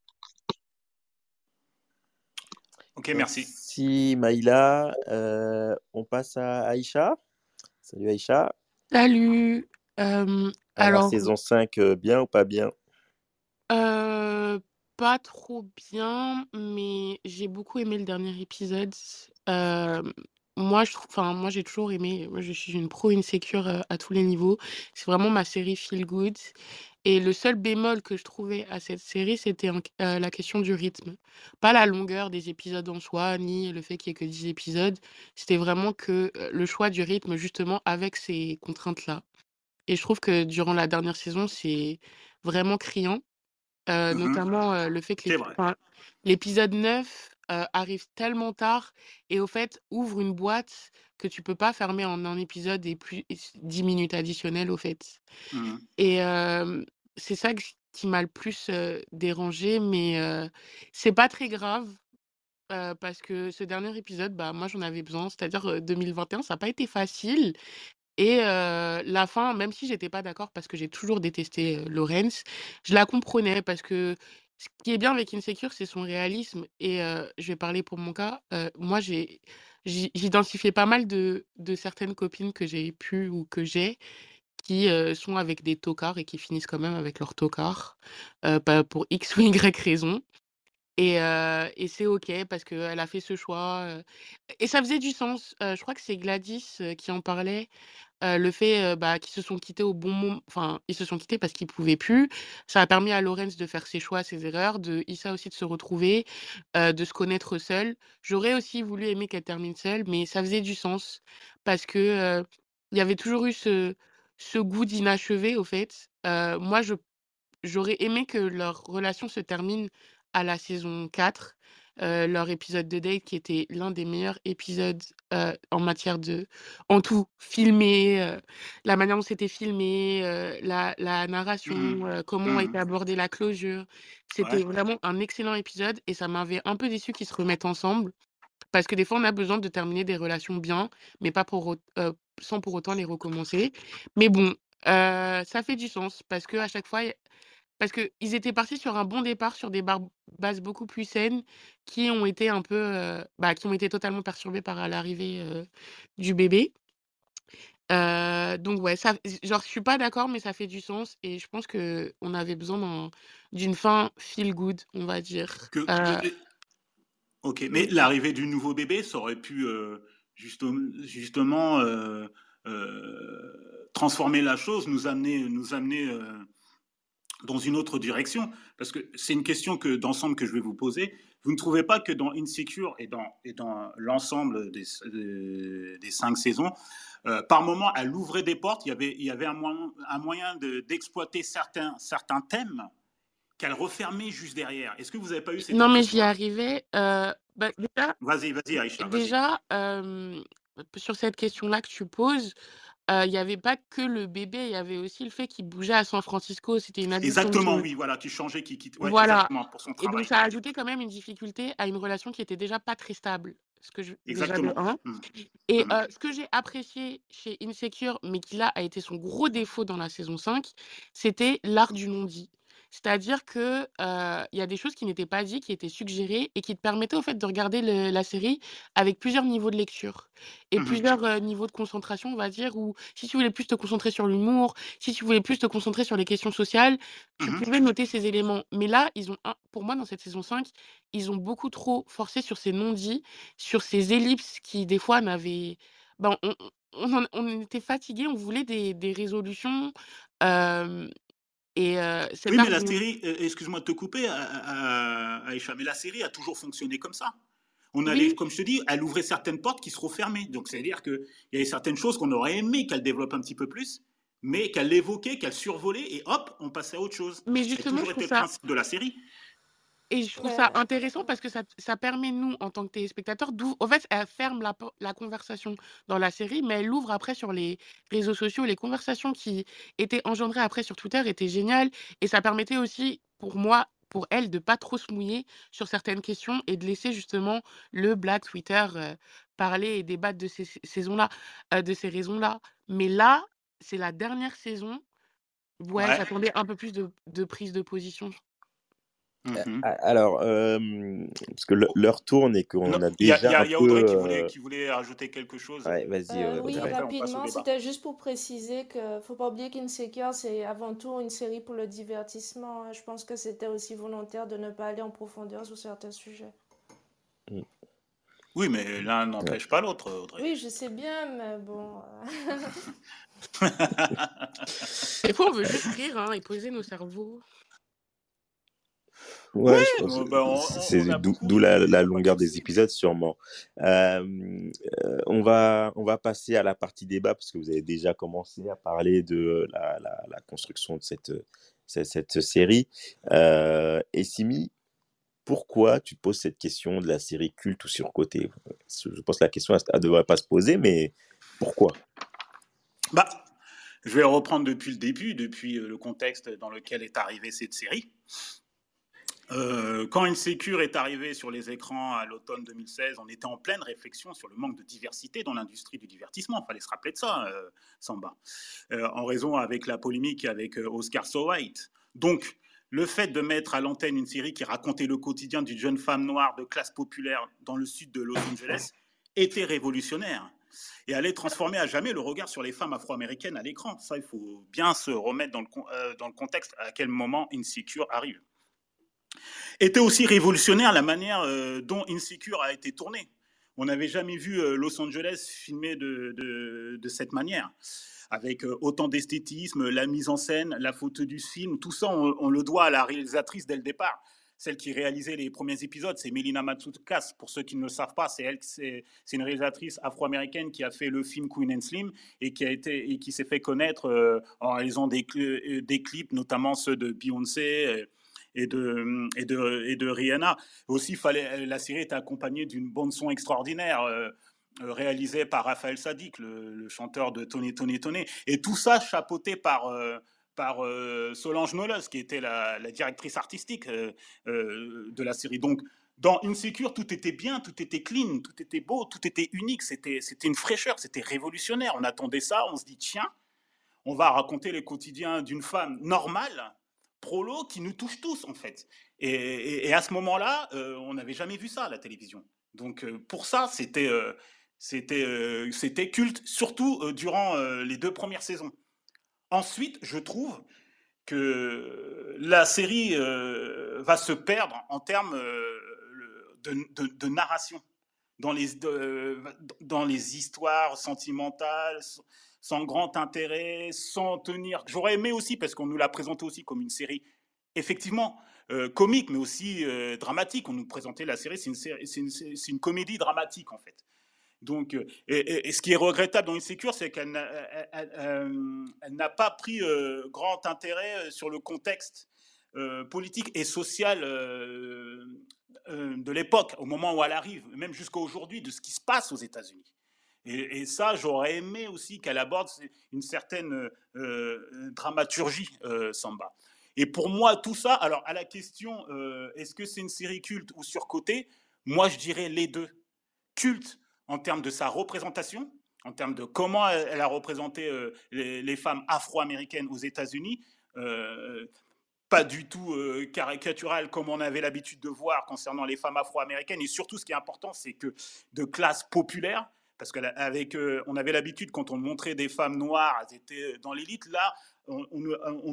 Ok, merci. Merci Maïla. Euh, on passe à Aïcha. Salut Aïcha. Salut. Euh, alors, saison 5, euh, bien ou pas bien? Pas trop bien, mais j'ai beaucoup aimé le dernier épisode. moi, je enfin, moi, j'ai toujours aimé. Moi, je suis une pro insécure à tous les niveaux. C'est vraiment ma série feel good. Et le seul bémol que je trouvais à cette série, c'était la question du rythme. Pas la longueur des épisodes en soi, ni le fait qu'il y ait que 10 épisodes. C'était vraiment que le choix du rythme, justement, avec ces contraintes-là. Et je trouve que durant la dernière saison, c'est vraiment criant. Mmh notamment le fait que l'épisode 9 arrive tellement tard et au fait ouvre une boîte que tu peux pas fermer en un épisode et plus 10 minutes additionnelles au fait. Mmh et c'est ça qui m'a le plus dérangé, mais c'est pas très grave parce que ce dernier épisode, bah moi j'en avais besoin, c'est-à-dire 2021, ça n'a pas été facile. Et la fin, même si j'étais pas d'accord parce que j'ai toujours détesté Lorenz, je la comprenais parce que ce qui est bien avec Insecure, c'est son réalisme. Et je vais parler pour mon cas. moi, j'ai j'identifiais pas mal de, de certaines copines que j'ai pu ou que j'ai qui sont avec des tocards et qui finissent quand même avec leur tocard pour X [laughs] ou Y raison. Et, et c'est OK parce qu'elle a fait ce choix. et ça faisait du sens. je crois que c'est Gladys qui en parlait le fait bah, qu'ils se sont quittés au bon moment, enfin, ils se sont quittés parce qu'ils pouvaient plus. Ça a permis à Lorenz de faire ses choix, ses erreurs, de Issa aussi de se retrouver, de se connaître seule. J'aurais aussi voulu aimer qu'elle termine seule, mais ça faisait du sens parce que il y avait toujours eu ce, goût d'inachevé, au fait. moi, j'aurais aimé que leur relation se termine à la saison 4 leur épisode de date qui était l'un des meilleurs épisodes en matière de, en tout, filmé, la manière dont c'était filmé, la, la, narration, mmh. comment a été mmh. abordée la closure. C'était vraiment un excellent épisode et ça m'avait un peu déçu qu'ils se remettent ensemble. Parce que des fois, on a besoin de terminer des relations bien, mais pas pour, sans pour autant les recommencer. Mais bon, ça fait du sens parce que à chaque fois, parce qu'ils étaient partis sur un bon départ, sur des bases beaucoup plus saines, qui ont été un peu, bah, qui ont été totalement perturbées par l'arrivée du bébé. donc ouais, ça, genre je suis pas d'accord, mais ça fait du sens et je pense que on avait besoin d'une fin feel good, on va dire. ok, mais l'arrivée du nouveau bébé, ça aurait pu justement transformer la chose, nous amener, nous amener dans une autre direction Parce que c'est une question que d'ensemble que je vais vous poser. Vous ne trouvez pas que dans Insecure et dans, et dans l'ensemble des, des, cinq saisons, euh, par moment, elle ouvrait des portes, il y avait, il y avait un moyen, un moyen d'exploiter certains, certains thèmes qu'elle refermait juste derrière. Est-ce que vous n'avez pas eu cette Non, mais j'y arrivais. Euh, bah, vas-y, vas-y, Aïcha. Déjà, euh, sur cette question-là que tu poses, il n'y avait pas que le bébé, il y avait aussi le fait qu'il bougeait à San Francisco. C'était une Exactement, oui, voilà, tu changeais, qui quitte. voilà. pour son travail. Et donc, ça a ajouté quand même une difficulté à une relation qui était déjà pas très stable. Ce que je, Exactement. Mmh. Et mmh. ce que j'ai apprécié chez Insecure, mais qui là a été son gros défaut dans la saison 5, c'était l'art du non-dit. C'est-à-dire que, il y a des choses qui n'étaient pas dites, qui étaient suggérées et qui te permettaient au fait de regarder la série avec plusieurs niveaux de lecture et mmh plusieurs, niveaux de concentration, on va dire, Ou si tu voulais plus te concentrer sur l'humour, si tu voulais plus te concentrer sur les questions sociales, tu mmh pouvais noter ces éléments. Mais là, ils ont pour moi, dans cette saison 5, ils ont beaucoup trop forcé sur ces non-dits, sur ces ellipses qui, des fois, n'avaient ben, on on était fatigués, on voulait des des résolutions, et oui, mais la série, excuse-moi de te couper, Aïcha, mais la série a toujours fonctionné comme ça. On allait, comme je te dis, elle ouvrait certaines portes qui se refermaient. Donc, c'est-à-dire qu'il y avait certaines choses qu'on aurait aimé qu'elle développe un petit peu plus, mais qu'elle évoquait, qu'elle survolait, et hop, on passait à autre chose. Mais justement, été le principe de la série. Et je trouve ça intéressant parce que ça, ça permet, nous, en tant que téléspectateurs, d'où. En fait, elle ferme la, la conversation dans la série, mais elle l'ouvre après sur les réseaux sociaux. Les conversations qui étaient engendrées après sur Twitter étaient géniales. Et ça permettait aussi, pour moi, pour elle, de pas trop se mouiller sur certaines questions et de laisser justement le Black Twitter parler et débattre de ces saisons-là, de ces raisons-là. Mais là, c'est la dernière saison. Ouais, Ouais. j'attendais un peu plus de, de prise de position. Mhm. Alors, euh, parce que le- l'heure tourne et qu'on Non, a Il y a, déjà il y a- y a peu. Audrey qui voulait, euh, qui voulait rajouter quelque chose. Ouais, vas-y. Euh, euh, oui, rapidement, c'était juste pour préciser que faut pas oublier qu'Insecure, c'est avant tout une série pour le divertissement. hein. Je pense que c'était aussi volontaire de ne pas aller en profondeur sur certains sujets. Oui, mais l'un n'empêche pas l'autre, Audrey. Oui, je sais bien, mais bon. euh, [laughs] Des fois, on veut juste rire hein, et poser nos cerveaux. Ouais, je pense bah, c'est d'où la, longueur des épisodes, sûrement. Euh, euh, on va, on va passer à la partie débat parce que vous avez déjà commencé à parler de la, la- la construction de cette, cette, cette série. Euh, et Simi, pourquoi tu poses cette question de la série culte ou surcotée? Je pense que la question ne devrait pas se poser, mais pourquoi? Bah, je vais reprendre depuis le début, depuis euh, le contexte dans lequel est arrivée cette série. Euh, quand Insecure est arrivé sur les écrans à l'automne 2016, on était en pleine réflexion sur le manque de diversité dans l'industrie du divertissement. Il fallait se rappeler de ça, euh, Samba, Euh, en raison avec la polémique avec Oscar So White. Donc, le fait de mettre à l'antenne une série qui racontait le quotidien d'une jeune femme noire de classe populaire dans le sud de Los Angeles était révolutionnaire et allait transformer à jamais le regard sur les femmes afro-américaines à l'écran. Ça, il faut bien se remettre dans le, dans le contexte à quel moment Insecure arrive. Était aussi révolutionnaire la manière euh, dont Insecure a été tourné. On n'avait jamais vu euh, Los Angeles filmé de, cette manière, avec euh, autant d'esthétisme, la mise en scène, la photo du film, tout ça, on, le doit à la réalisatrice dès le départ. Celle qui réalisait les premiers épisodes, c'est Melina Matsoukas. Pour ceux qui ne le savent pas, c'est elle, c'est une réalisatrice afro-américaine qui a fait le film Queen and Slim et qui qui s'est fait connaître en réalisant des, cl- des clips, notamment ceux de Beyoncé et de, Rihanna. Aussi, fallait, la série était accompagnée d'une bande son extraordinaire. euh, euh, réalisée par Raphaël Sadik, le, le chanteur de Tony Tony Tony, et tout ça chapeauté par euh, Solange Knowles, qui était la, directrice artistique de la série. Donc, dans Insecure, tout était bien, tout était clean, tout était beau, tout était unique. C'était une fraîcheur, c'était révolutionnaire. On attendait ça, on se dit tiens, on va raconter les quotidiens d'une femme normale, prolo, qui nous touche tous en fait. Et, à ce moment-là, euh, on n'avait jamais vu ça à la télévision. Donc euh, pour ça, c'était euh, c'était culte, surtout durant les deux premières saisons. Ensuite, je trouve que la série va se perdre en termes de, narration, dans les, dans les histoires sentimentales, sans grand intérêt, sans tenir. J'aurais aimé aussi, parce qu'on nous l'a présenté aussi comme une série, effectivement, euh, comique, mais aussi euh, dramatique. On nous présentait la série, c'est une, comédie dramatique, en fait. Donc, euh, et, ce qui est regrettable dans Insecure, c'est qu'elle n'a pas pris grand intérêt sur le contexte politique et social de l'époque, au moment où elle arrive, même jusqu'à aujourd'hui, de ce qui se passe aux États-Unis. Et, ça, j'aurais aimé aussi qu'elle aborde une certaine euh, dramaturgie, euh, Samba. Et pour moi, tout ça, alors à la question, euh, est-ce que c'est une série culte ou surcotée Moi, je dirais les deux. Culte en termes de sa représentation, en termes de comment elle, a représenté euh, les, femmes afro-américaines aux États-Unis. euh, pas du tout euh, caricatural comme on avait l'habitude de voir concernant les femmes afro-américaines. Et surtout, ce qui est important, c'est que de classe populaire, parce qu'avec, euh, on avait l'habitude quand on montrait des femmes noires, elles étaient dans l'élite. Là, on, on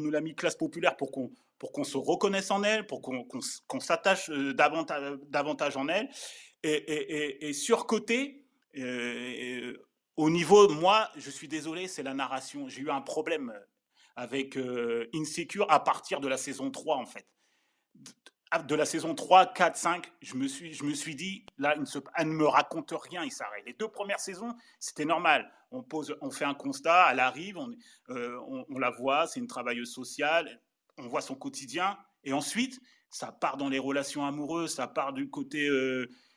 nous- l'a mis classe populaire pour qu'on pour qu'on se reconnaisse en elles, pour qu'on s- qu'on s'attache euh, davantage, davantage en elles. Et, surcoté, euh, au niveau, moi, je suis désolé, c'est la narration. J'ai eu un problème avec euh, Insecure à partir de la saison 3, en fait. De de la saison 3, 4, 5, je me suis, je me suis dit, là, il ne se- elle ne me raconte rien, il s'arrête. Les deux premières saisons, c'était normal. On, pose, on fait un constat, elle arrive, on, euh, on, on la voit, c'est une travailleuse sociale, on voit son quotidien. Et ensuite, ça part dans les relations amoureuses, ça part du côté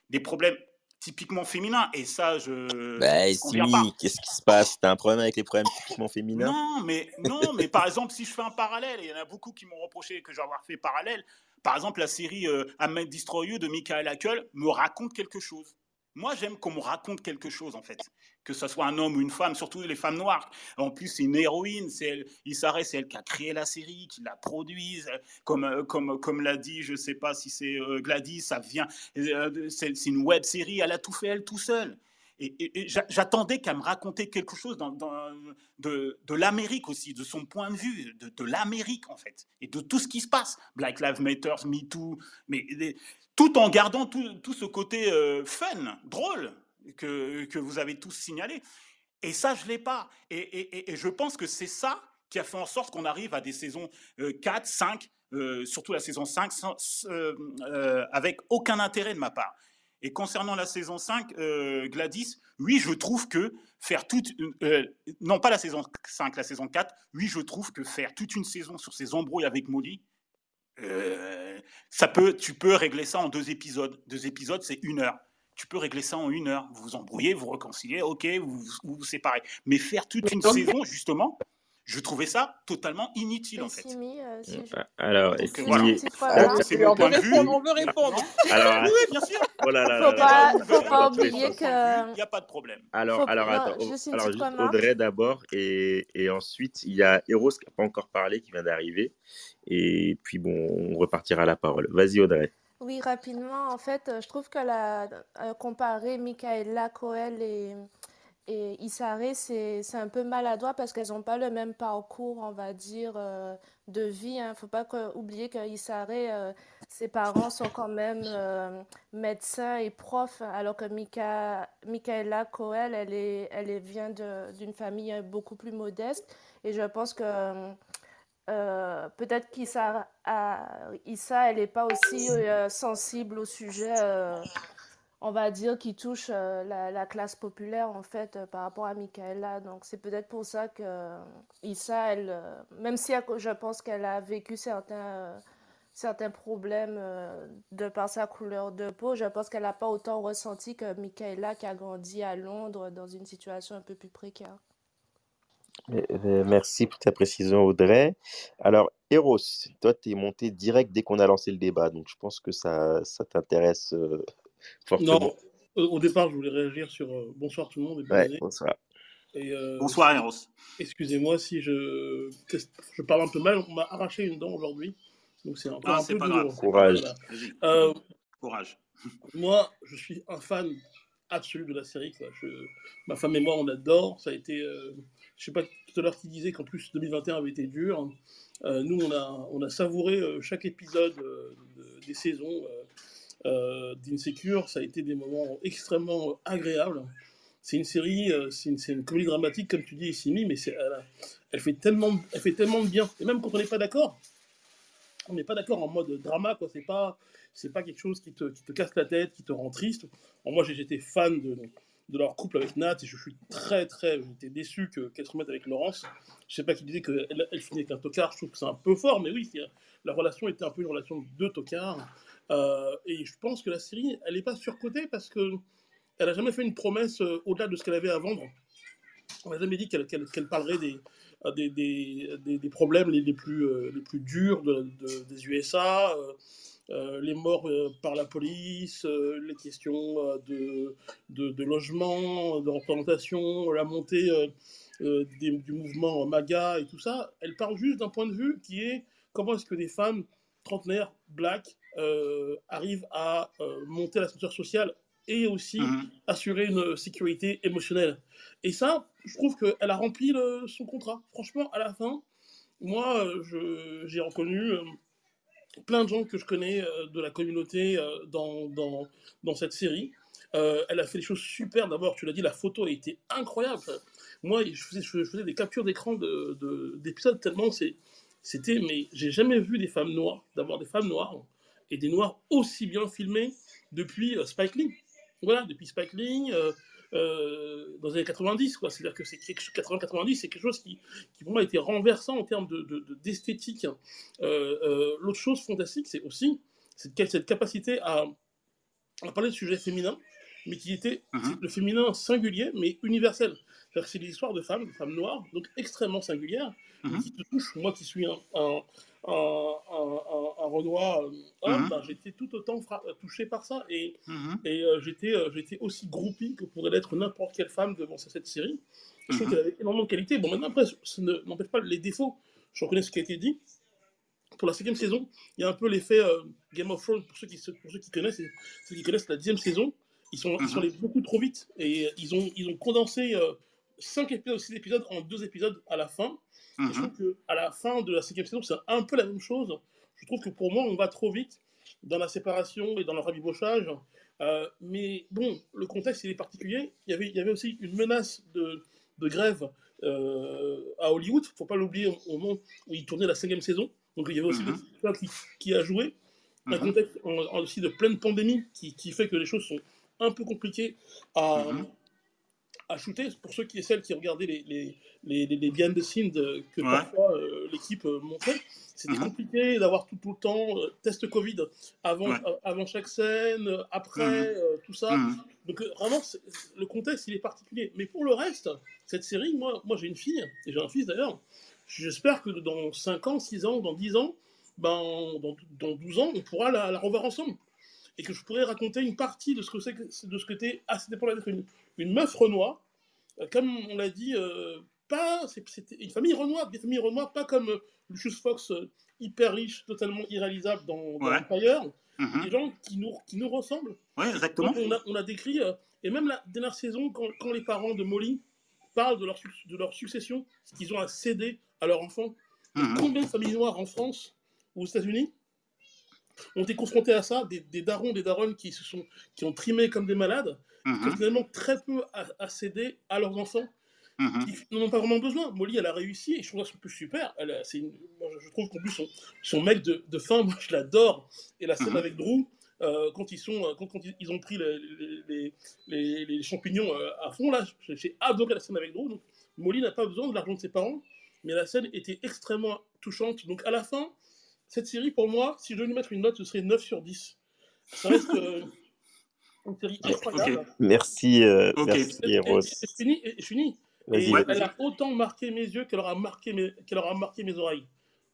des problèmes typiquement féminins. Et ça, je. Bah, Simi, qu'est-ce qui se passe? T'as un problème avec les problèmes typiquement féminins? Non, mais, non, mais par exemple, si je fais un parallèle, il y en a beaucoup qui m'ont reproché que j'avoir fait parallèle. Par exemple, la série euh, Ahmed Destroy de Michael Hakel me raconte quelque chose. Moi, j'aime qu'on me raconte quelque chose, en fait. Que ce soit un homme ou une femme, surtout les femmes noires. En plus, c'est une héroïne. C'est elle, Issa c'est elle qui a créé la série, qui la produit. Comme, euh, comme, comme l'a dit, je ne sais pas si c'est euh, Gladys, ça vient. Euh, c'est une web série, elle a tout fait elle tout seule. Et, j'attendais qu'elle me racontait quelque chose de, l'Amérique aussi, de son point de vue, de, l'Amérique en fait, et de tout ce qui se passe. Black Lives Matter, Me Too, mais tout en gardant tout, ce côté euh, fun, drôle, que, que, vous avez tous signalé. Et ça, je ne l'ai pas. Et, je pense que c'est ça qui a fait en sorte qu'on arrive à des saisons 4, euh, 5, euh, surtout la saison 5, avec aucun intérêt de ma part. Et concernant la saison 5, Gladys, oui, je trouve que faire toute, non pas la saison 5, la saison 4, oui, je trouve que faire toute une saison sur ces embrouilles avec Molly, euh, ça peut, tu peux régler ça en deux épisodes. Deux épisodes, c'est une heure. Tu peux régler ça en une heure. Vous vous embrouillez, vous réconciliez, ok, vous vous, séparez. Mais faire toute une saison, justement, je trouvais ça totalement inutile en fait. Euh, alors, c'est mon point de vue. On veut répondre. Alors, oui, bien sûr. Oh là là faut pas, faut pas oublier que. Il n'y a pas de problème. Alors, alors, attends. alors, juste Audrey d'abord et, et, ensuite il y a Eros qui n'a pas encore parlé, qui vient d'arriver. Et puis bon, on repartira la parole. Vas-y Audrey. Oui, rapidement, en fait, je trouve que la euh, comparer Michaela Coel et et Isare, c'est un peu maladroit parce qu'elles n'ont pas le même parcours, on va dire, euh, de vie. Il hein. ne faut pas oublier que Isare, euh, ses parents sont quand même euh, médecins et profs, alors que Mika, Michaela Coel, elle, est, elle vient d'une famille beaucoup plus modeste. Et je pense que peut-être qu'Issa, elle n'est pas aussi sensible au sujet on va dire, qui touche euh, la, classe populaire, en fait, euh, par rapport à Michaela. Donc, c'est peut-être pour ça que euh, Issa, elle, même si je pense qu'elle a vécu certains, certains problèmes de par sa couleur de peau, je pense qu'elle n'a pas autant ressenti que Michaela, qui a grandi à Londres dans une situation un peu plus précaire. Merci pour ta précision, Audrey. Alors, Eros, toi, tu es monté direct dès qu'on a lancé le débat, donc je pense que ça, ça t'intéresse non, au départ, je voulais réagir sur euh, bonsoir tout le monde et bonsoir. Euh, bonsoir, Eros. Excusez-moi si je, je parle un peu mal. On m'a arraché une dent aujourd'hui. Donc c'est un, ah, un peu pas grave. Courage. Euh, Courage. Moi, je suis un fan absolu de la série. ma femme et moi, on adore. Ça a été. je sais pas tout à l'heure qui disait qu'en plus 2021 avait été dur. nous, on a, on a savouré chaque épisode des saisons euh, d'Insecure, ça a été des moments extrêmement agréables. C'est une série, euh, c'est une, comédie dramatique, comme tu dis, Simi, mais elle, elle, fait tellement, elle fait tellement de bien. Et même quand on n'est pas d'accord, on n'est pas d'accord en mode drama, quoi. C'est pas, c'est pas quelque chose qui te, qui te, casse la tête, qui te rend triste. moi, j'étais fan de, leur couple avec Nat et je suis très, très, j'étais déçu qu'elle se remette avec Laurence. Je sais pas qui disait qu'elle elle finit avec un tocard. Je trouve que c'est un peu fort, mais oui, la relation était un peu une relation de deux tocards. Euh, et je pense que la série, elle n'est pas surcotée parce que elle n'a jamais fait une promesse euh, au-delà de ce qu'elle avait à vendre. On n'a jamais dit qu'elle parlerait des, euh, des, problèmes les, plus, durs de, des USA, les morts par la police, les questions de, de, logement, de représentation, la montée du mouvement MAGA et tout ça. Elle parle juste d'un point de vue qui est comment est-ce que des femmes trentenaires, black, euh, arrive à euh, monter l'ascenseur social et aussi mhm. assurer une sécurité émotionnelle. Et ça, je trouve qu'elle a rempli son contrat. Franchement, à la fin, moi, j'ai reconnu euh, plein de gens que je connais de la communauté dans, dans, dans, cette série. elle a fait des choses super. D'abord, tu l'as dit, la photo a été incroyable. Moi, je faisais, je faisais des captures d'écran d'épisodes de, tellement c'était. Mais j'ai jamais vu des femmes noires, d'avoir des femmes noires et des noirs aussi bien filmés depuis euh, Spike Lee. Voilà, depuis Spike Lee, euh, euh, dans les années 90. quoi. C'est-à-dire que c'est 80-90, c'est quelque chose qui, pour moi, a été renversant en termes d'esthétique. De, de, L'autre chose fantastique, c'est aussi cette, capacité à parler de sujets féminins, mais qui était le féminin singulier, mais universel. C'est-à-dire que c'est l'histoire de femmes, de femmes noires, donc extrêmement singulières, mm-hmm. qui te touchent. Moi qui suis un, un, un, un, Renoir homme, bah, j'étais tout autant touché par ça. Et, et euh, j'étais j'étais aussi groupie que pourrait l'être n'importe quelle femme devant cette série. Je trouve qu'elle avait énormément de qualité. Bon, maintenant, après, ça n'empêche pas les défauts. Je reconnais ce qui a été dit. Pour la cinquième saison, il y a un peu l'effet Game of Thrones, pour ceux qui, pour ceux qui connaissent, ceux qui connaissent la dixième saison, ils sont, ils sont allés beaucoup trop vite. Et ils ont, ils ont condensé 5 épisodes, 6 épisodes en 2 épisodes à la fin. Je trouve mhm. qu'à la fin de la cinquième saison, c'est un peu la même chose. Je trouve que pour moi, on va trop vite dans la séparation et dans le rabibochage. Euh, mais bon, le contexte, il est particulier. Il y avait, il y avait aussi une menace de, de grève euh, à Hollywood. Il ne faut pas l'oublier au moment où il tournait la cinquième saison. Donc il y avait aussi mm qui, qui, a joué. Un mhm. contexte aussi de pleine pandémie qui, qui, fait que les choses sont un peu compliquées à, mhm à shooter. Pour ceux qui et celles qui regardaient les, les, les, les behind the scenes que parfois euh, l'équipe euh, montrait, c'était uh-huh. compliqué d'avoir tout, tout, le temps euh, test Covid avant, avant chaque scène, après, uh-huh. tout ça. Donc vraiment, le contexte, il est particulier. Mais pour le reste, cette série, moi, moi j'ai une fille, et j'ai un fils d'ailleurs, j'espère que dans 5 ans, 6 ans, dans 10 ans, ben, dans, dans 12 ans, on pourra la, revoir ensemble et que je pourrais raconter une partie de ce que c'est de ce que était à cette époque-là d'être une, une meuf Renoir, euh, comme on l'a dit, euh, pas, c'était une famille Renoir, une famille Renoir, pas comme euh, Lucius Fox, hyper riche, totalement irréalisable dans, dans Empire, mm-hmm. des gens qui nous, qui nous ressemblent. Ouais, exactement. on, a, on a décrit, et même la dernière saison, quand, quand, les parents de Molly parlent de leur, de leur succession, ce qu'ils ont à céder à leur enfant, mm-hmm. combien de familles noires en France ou aux États-Unis ont été confrontés à ça, des, des, darons, des daronnes qui, se sont, qui ont trimé comme des malades, qui ont mhm. finalement très peu à, céder à leurs enfants, mhm. qui n'en ont pas vraiment besoin. Molly, elle a réussi, et je trouve ça plus super. Elle, une, je trouve qu'en plus, son, son, mec de, de fin, [laughs] moi, je l'adore. Et la scène mhm. avec Drew, euh, quand, ils sont, quand, quand, ils ont pris les, les, les, champignons euh, à fond, là, j'ai adoré la scène avec Drew. Donc, Molly n'a pas besoin de l'argent de ses parents, mais la scène était extrêmement touchante. Donc, à la fin, cette série, pour moi, si je devais lui mettre une note, ce serait 9 sur 10. Ça reste euh, [laughs] une série incroyable. Merci, euh, merci Eros. C'est fini. Et, fini. Et elle a autant marqué mes yeux qu'elle aura, marqué mes, aura marqué mes oreilles.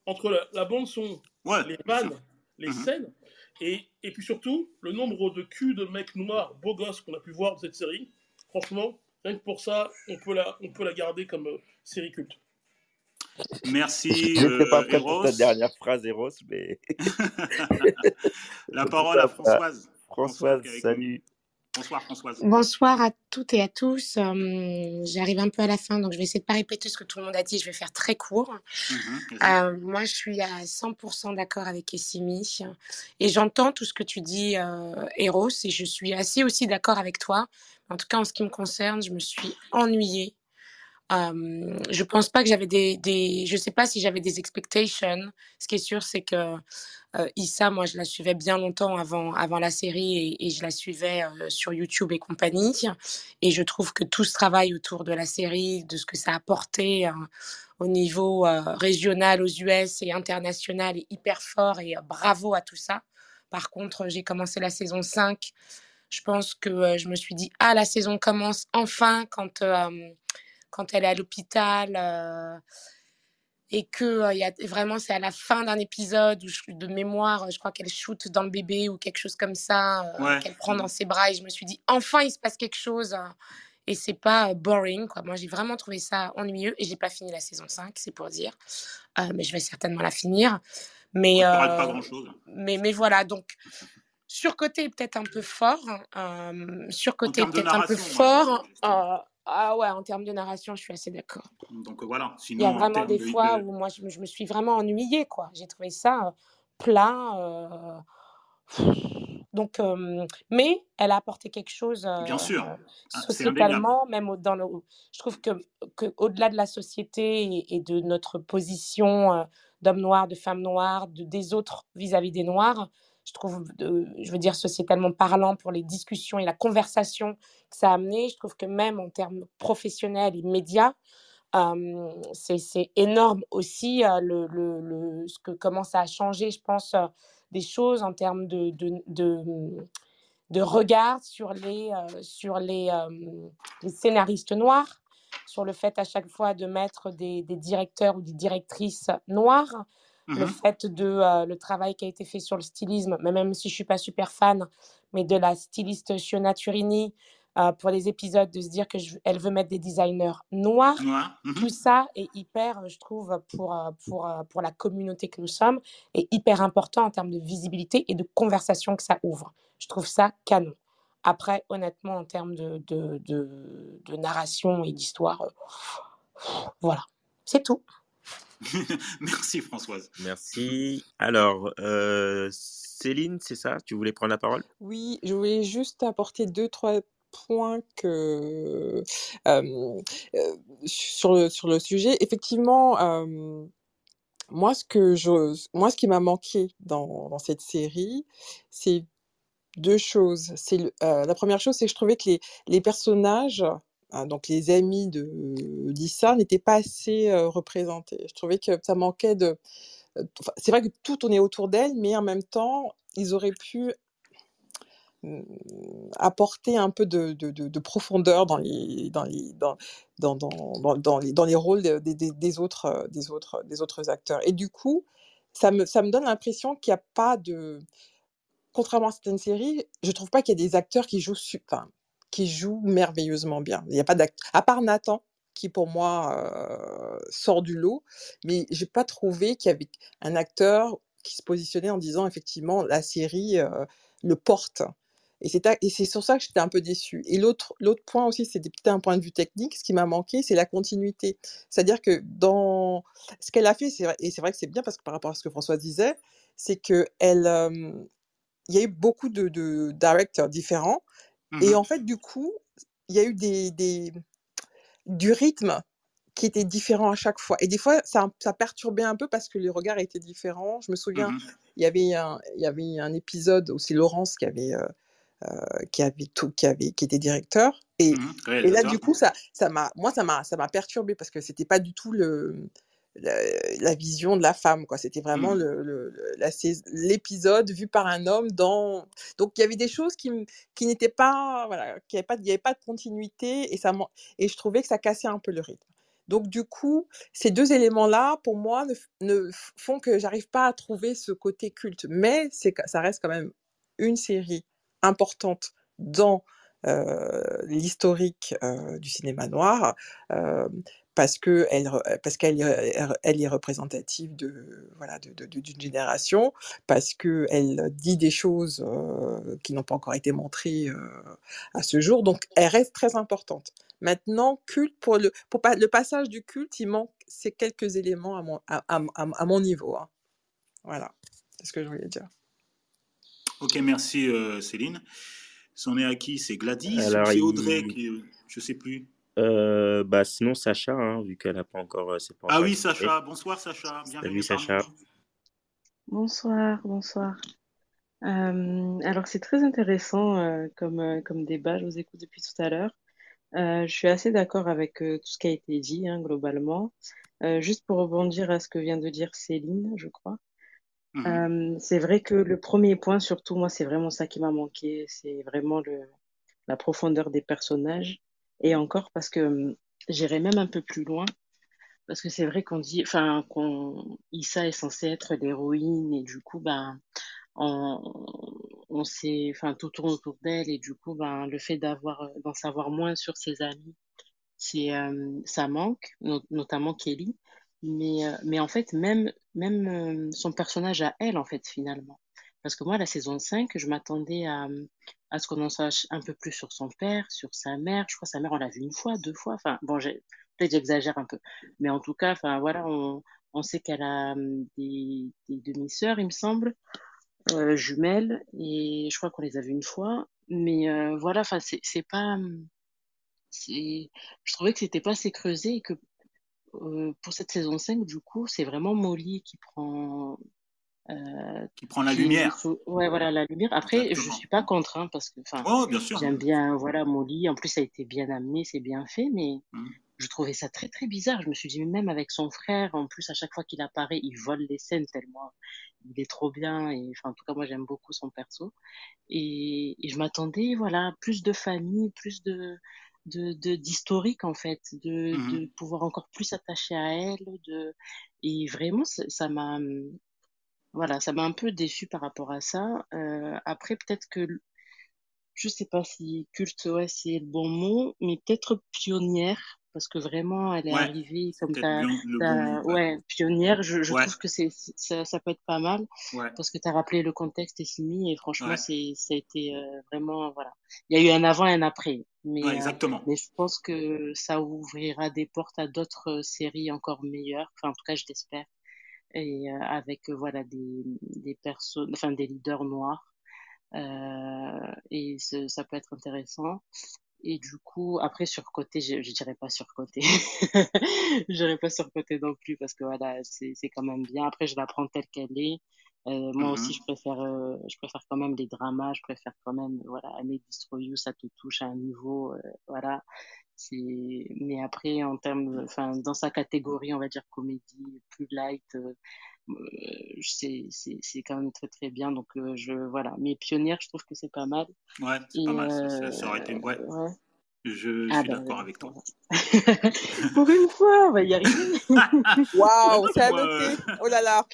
Entre la, bande-son, les vannes, les mhm. scènes, et, et puis surtout, le nombre de culs de mecs noirs, beaux gosses qu'on a pu voir dans cette série, franchement, rien que pour ça, on peut la, on peut la garder comme euh, série culte. Merci. Je ne sais pas euh, pour ta dernière phrase, Eros, mais. [laughs] La parole à Françoise. Françoise, salut. Bonsoir Françoise. Bonsoir à toutes et à tous. Euh, j'arrive un peu à la fin, donc je vais essayer de ne pas répéter ce que tout le monde a dit. Je vais faire très court. Mhm, euh, moi, je suis à 100% d'accord avec Essimi. Et j'entends tout ce que tu dis, Eros, et je suis assez aussi d'accord avec toi. En tout cas, en ce qui me concerne, je me suis ennuyée euh, je pense pas que j'avais des, des, je sais pas si j'avais des expectations. Ce qui est sûr, c'est que euh, Issa, moi, je la suivais bien longtemps avant, avant la série et, je la suivais sur YouTube et compagnie. Et je trouve que tout ce travail autour de la série, de ce que ça a apporté au niveau régional aux US et international est hyper fort et bravo à tout ça. Par contre, j'ai commencé la saison 5. Je pense que je me suis dit, ah, la saison commence enfin quand quand elle est à l'hôpital euh, et que euh, y a, vraiment c'est à la fin d'un épisode où de mémoire, je crois qu'elle shoot dans le bébé ou quelque chose comme ça, euh, qu'elle prend dans ses bras et je me suis dit enfin il se passe quelque chose hein, et c'est pas boring quoi. Moi j'ai vraiment trouvé ça ennuyeux et j'ai pas fini la saison 5, c'est pour dire, mais je vais certainement la finir. Mais, pas grand chose. mais, mais voilà donc surcoté peut-être un peu fort, hein, surcoté peut-être un peu fort. Ah ouais, en termes de narration, je suis assez d'accord. Donc voilà. Sinon, Il y a vraiment des fois où moi, je, me suis vraiment ennuyée, quoi. J'ai trouvé ça plat. Euh... Donc, mais elle a apporté quelque chose Bien sûr. Ah, sociétalement, même dans le. Je trouve que, que au-delà de la société et, de notre position d'homme noir, de femme noire, de, des autres vis-à-vis des noirs, je trouve, je veux dire, sociétalement parlant, pour les discussions et la conversation que ça a amené. Je trouve que même en termes professionnels et médias, c'est énorme aussi le, ce que comment ça a changé, je pense, des choses en termes de, de, de, de regard sur les, sur les, scénaristes noirs, sur le fait à chaque fois de mettre des, des directeurs ou des directrices noires, le Mhm. fait de le travail qui a été fait sur le stylisme, mais même si je suis pas super fan, mais de la styliste Shiona Turini euh, pour les épisodes, de se dire qu'elle veut mettre des designers noirs. Noir. Mhm. Tout ça est hyper, je trouve, pour, pour, pour la communauté que nous sommes, est hyper important en termes de visibilité et de conversation que ça ouvre. Je trouve ça canon. Après, honnêtement, en termes de, de, de, de narration et d'histoire, euh, voilà, c'est tout. [laughs] Merci Françoise. Merci. Alors, euh, Céline, c'est ça? Tu voulais prendre la parole? Oui, je voulais juste apporter deux, trois points que, euh, euh, sur, le, sur le sujet. Effectivement, euh, moi, ce que je, moi, ce qui m'a manqué dans, dans cette série, c'est deux choses. C'est euh, la première chose, c'est que je trouvais que les, les personnages, donc les amis de Lisa, n'étaient pas assez représentés. Je trouvais que ça manquait de. c'est vrai que tout tournait autour d'elle, mais en même temps, ils auraient pu mm, apporter un peu de, de- de- de profondeur dans les, dans les, dans, dans, dans, les, dans les rôles des, des- autres, des, autres, des autres acteurs. Et du coup, ça me, ça me donne l'impression qu'il n'y a pas de. Contrairement à certaines séries, je trouve pas qu'il y a des acteurs qui jouent, su- enfin, qui jouent merveilleusement bien. Il n'y a pas. À part Nathan, qui pour moi sort du lot, mais j'ai pas trouvé qu'il y avait un acteur qui se positionnait en disant effectivement la série le porte. Et c'est sur ça que j'étais un peu déçue. Et l'autre point aussi, c'est peut-être un point de vue technique. Ce qui m'a manqué, c'est la continuité. C'est-à-dire que dans ce qu'elle a fait, et c'est vrai que c'est bien parce que par rapport à ce que François disait, c'est que y a eu beaucoup de directeurs différents. Et Mhm. en fait, du coup, il y a eu des, des, du rythme qui était différent à chaque fois. Et des fois, ça, ça perturbait un peu parce que les regards étaient différents. Je me souviens, Mhm. il y avait un, il y avait un épisode où c'est Laurence qui avait, euh, euh, qui avait tout, qui avait, qui était directeur. Et, Mhm. et là, du coup, ça, ça m'a, moi, ça m'a, ça m'a perturbé parce que c'était pas du tout le, la, la vision de la femme, quoi. C'était vraiment Mhm. le, la l'épisode vu par un homme dans. Donc, il y avait des choses qui, qui n'étaient pas, voilà, il y avait pas de continuité et ça, et je trouvais que ça cassait un peu le rythme. Donc, du coup, ces deux éléments-là, pour moi, ne, font que j'arrive pas à trouver ce côté culte. Mais c'est, ça reste quand même une série importante dans euh, l'historique euh, du cinéma noir, euh, parce que elle, parce qu'elle est- elle est représentative de voilà de- de- de- d'une génération, parce que elle dit des choses euh, qui n'ont pas encore été montrées euh, à ce jour, donc elle reste très importante. Maintenant, culte pour le pour pas, le passage du culte, il manque ces quelques éléments à mon à, à- à- à mon niveau. hein. Voilà, c'est ce que je voulais dire. Ok, merci euh, Céline. C'en est à qui? C'est Gladys c'est Audrey il- qui, Je sais plus? Euh, bah, sinon, Sacha, hein, vu qu'elle n'a pas encore. euh, pas Ah oui. Sacha. Bonsoir Sacha. Bienvenue Salut, Sacha. Bonsoir, bonsoir. Euh, alors c'est très intéressant euh, comme, euh, comme débat, je vous écoute depuis tout à l'heure. Euh, je suis assez d'accord avec euh, tout ce qui a été dit hein, globalement. Euh, juste pour rebondir à ce que vient de dire Céline, je crois. Mhm. Euh, c'est vrai que le premier point, surtout moi, c'est vraiment ça qui m'a manqué, c'est vraiment le, la profondeur des personnages. Et encore parce que hum, j'irais même un peu plus loin, parce que c'est vrai qu'on dit, enfin, qu'on Issa est censée être l'héroïne et du coup, ben, on, on sait, enfin, tout tourne autour d'elle et du coup, ben, le fait d'avoir, d'en savoir moins sur ses amis, c'est, euh, ça manque, no- notamment Kelly. Mais, euh, mais en fait, même, même euh, son personnage à elle, en fait, finalement. Parce que moi, la saison 5, je m'attendais à, à ce qu'on en sache un peu plus sur son père, sur sa mère. Je crois que sa mère, on l'a vue une fois, deux fois. Enfin, bon, peut-être j'exagère un peu. Mais en tout cas, enfin, voilà, on, on sait qu'elle a hum, des, des demi-sœurs, il me semble, euh, jumelles. Et je crois qu'on les a vues une fois. Mais euh, voilà, enfin, c'est pas. hum, je trouvais que c'était pas assez creusé et que euh, pour cette saison 5, du coup, c'est vraiment Molly qui prend qui prend la lumière. Ouais, voilà, la lumière. Après, je suis pas contre, hein, parce que, enfin, oh, j'aime bien, voilà, Molly. En plus, ça a été bien amené, c'est bien fait, mais mmh. je trouvais ça très, très bizarre. Je me suis dit, même avec son frère, en plus, à chaque fois qu'il apparaît, il vole les scènes tellement il est trop bien. Et, enfin, en tout cas, moi, j'aime beaucoup son perso. Et, et je m'attendais, voilà, plus de famille, plus de, de d'historique en fait de, mmh de pouvoir encore plus s'attacher à elle de et vraiment ça m'a voilà, ça m'a un peu déçu par rapport à ça. Euh, après, peut-être que, je sais pas si culte, ouais, c'est le bon mot, mais peut-être pionnière, parce que vraiment, elle est arrivée comme ta, ouais, pionnière. Je, je trouve que c'est, ça, ça, peut être pas mal, parce que tu as rappelé le contexte Simi, et franchement, c'est, ça a été euh, vraiment, voilà. Il y a eu un avant et un après. Mais, euh, exactement. mais je pense que ça ouvrira des portes à d'autres séries encore meilleures. Enfin, en tout cas, je l'espère et euh, avec euh, voilà des, des personnes, enfin des leaders noirs. Euh, et ça peut être intéressant. Et du coup, après, surcoté, je, je dirais pas surcoté. [laughs] je dirais pas surcoté non plus parce que voilà, c'est, c'est quand même bien. Après, je la prends telle qu'elle est. Euh, moi aussi, mm-hmm. je préfère, euh, je préfère quand même les dramas. Je préfère quand même, voilà, Destroy You, ça te touche à un niveau, euh, voilà. C'est, mais après, en termes, enfin, dans sa catégorie, on va dire comédie plus light, euh, c'est, c'est, c'est quand même très très bien. Donc, euh, je, voilà. Mais Pionnière, je trouve que c'est pas mal. Ouais, c'est pas mal. Ça, ça, aurait été, ouais. ouais. Je, ah suis bah, d'accord avec toi. [laughs] Pour une fois, on va y arriver. [laughs] Waouh, c'est à noter. Oh là là.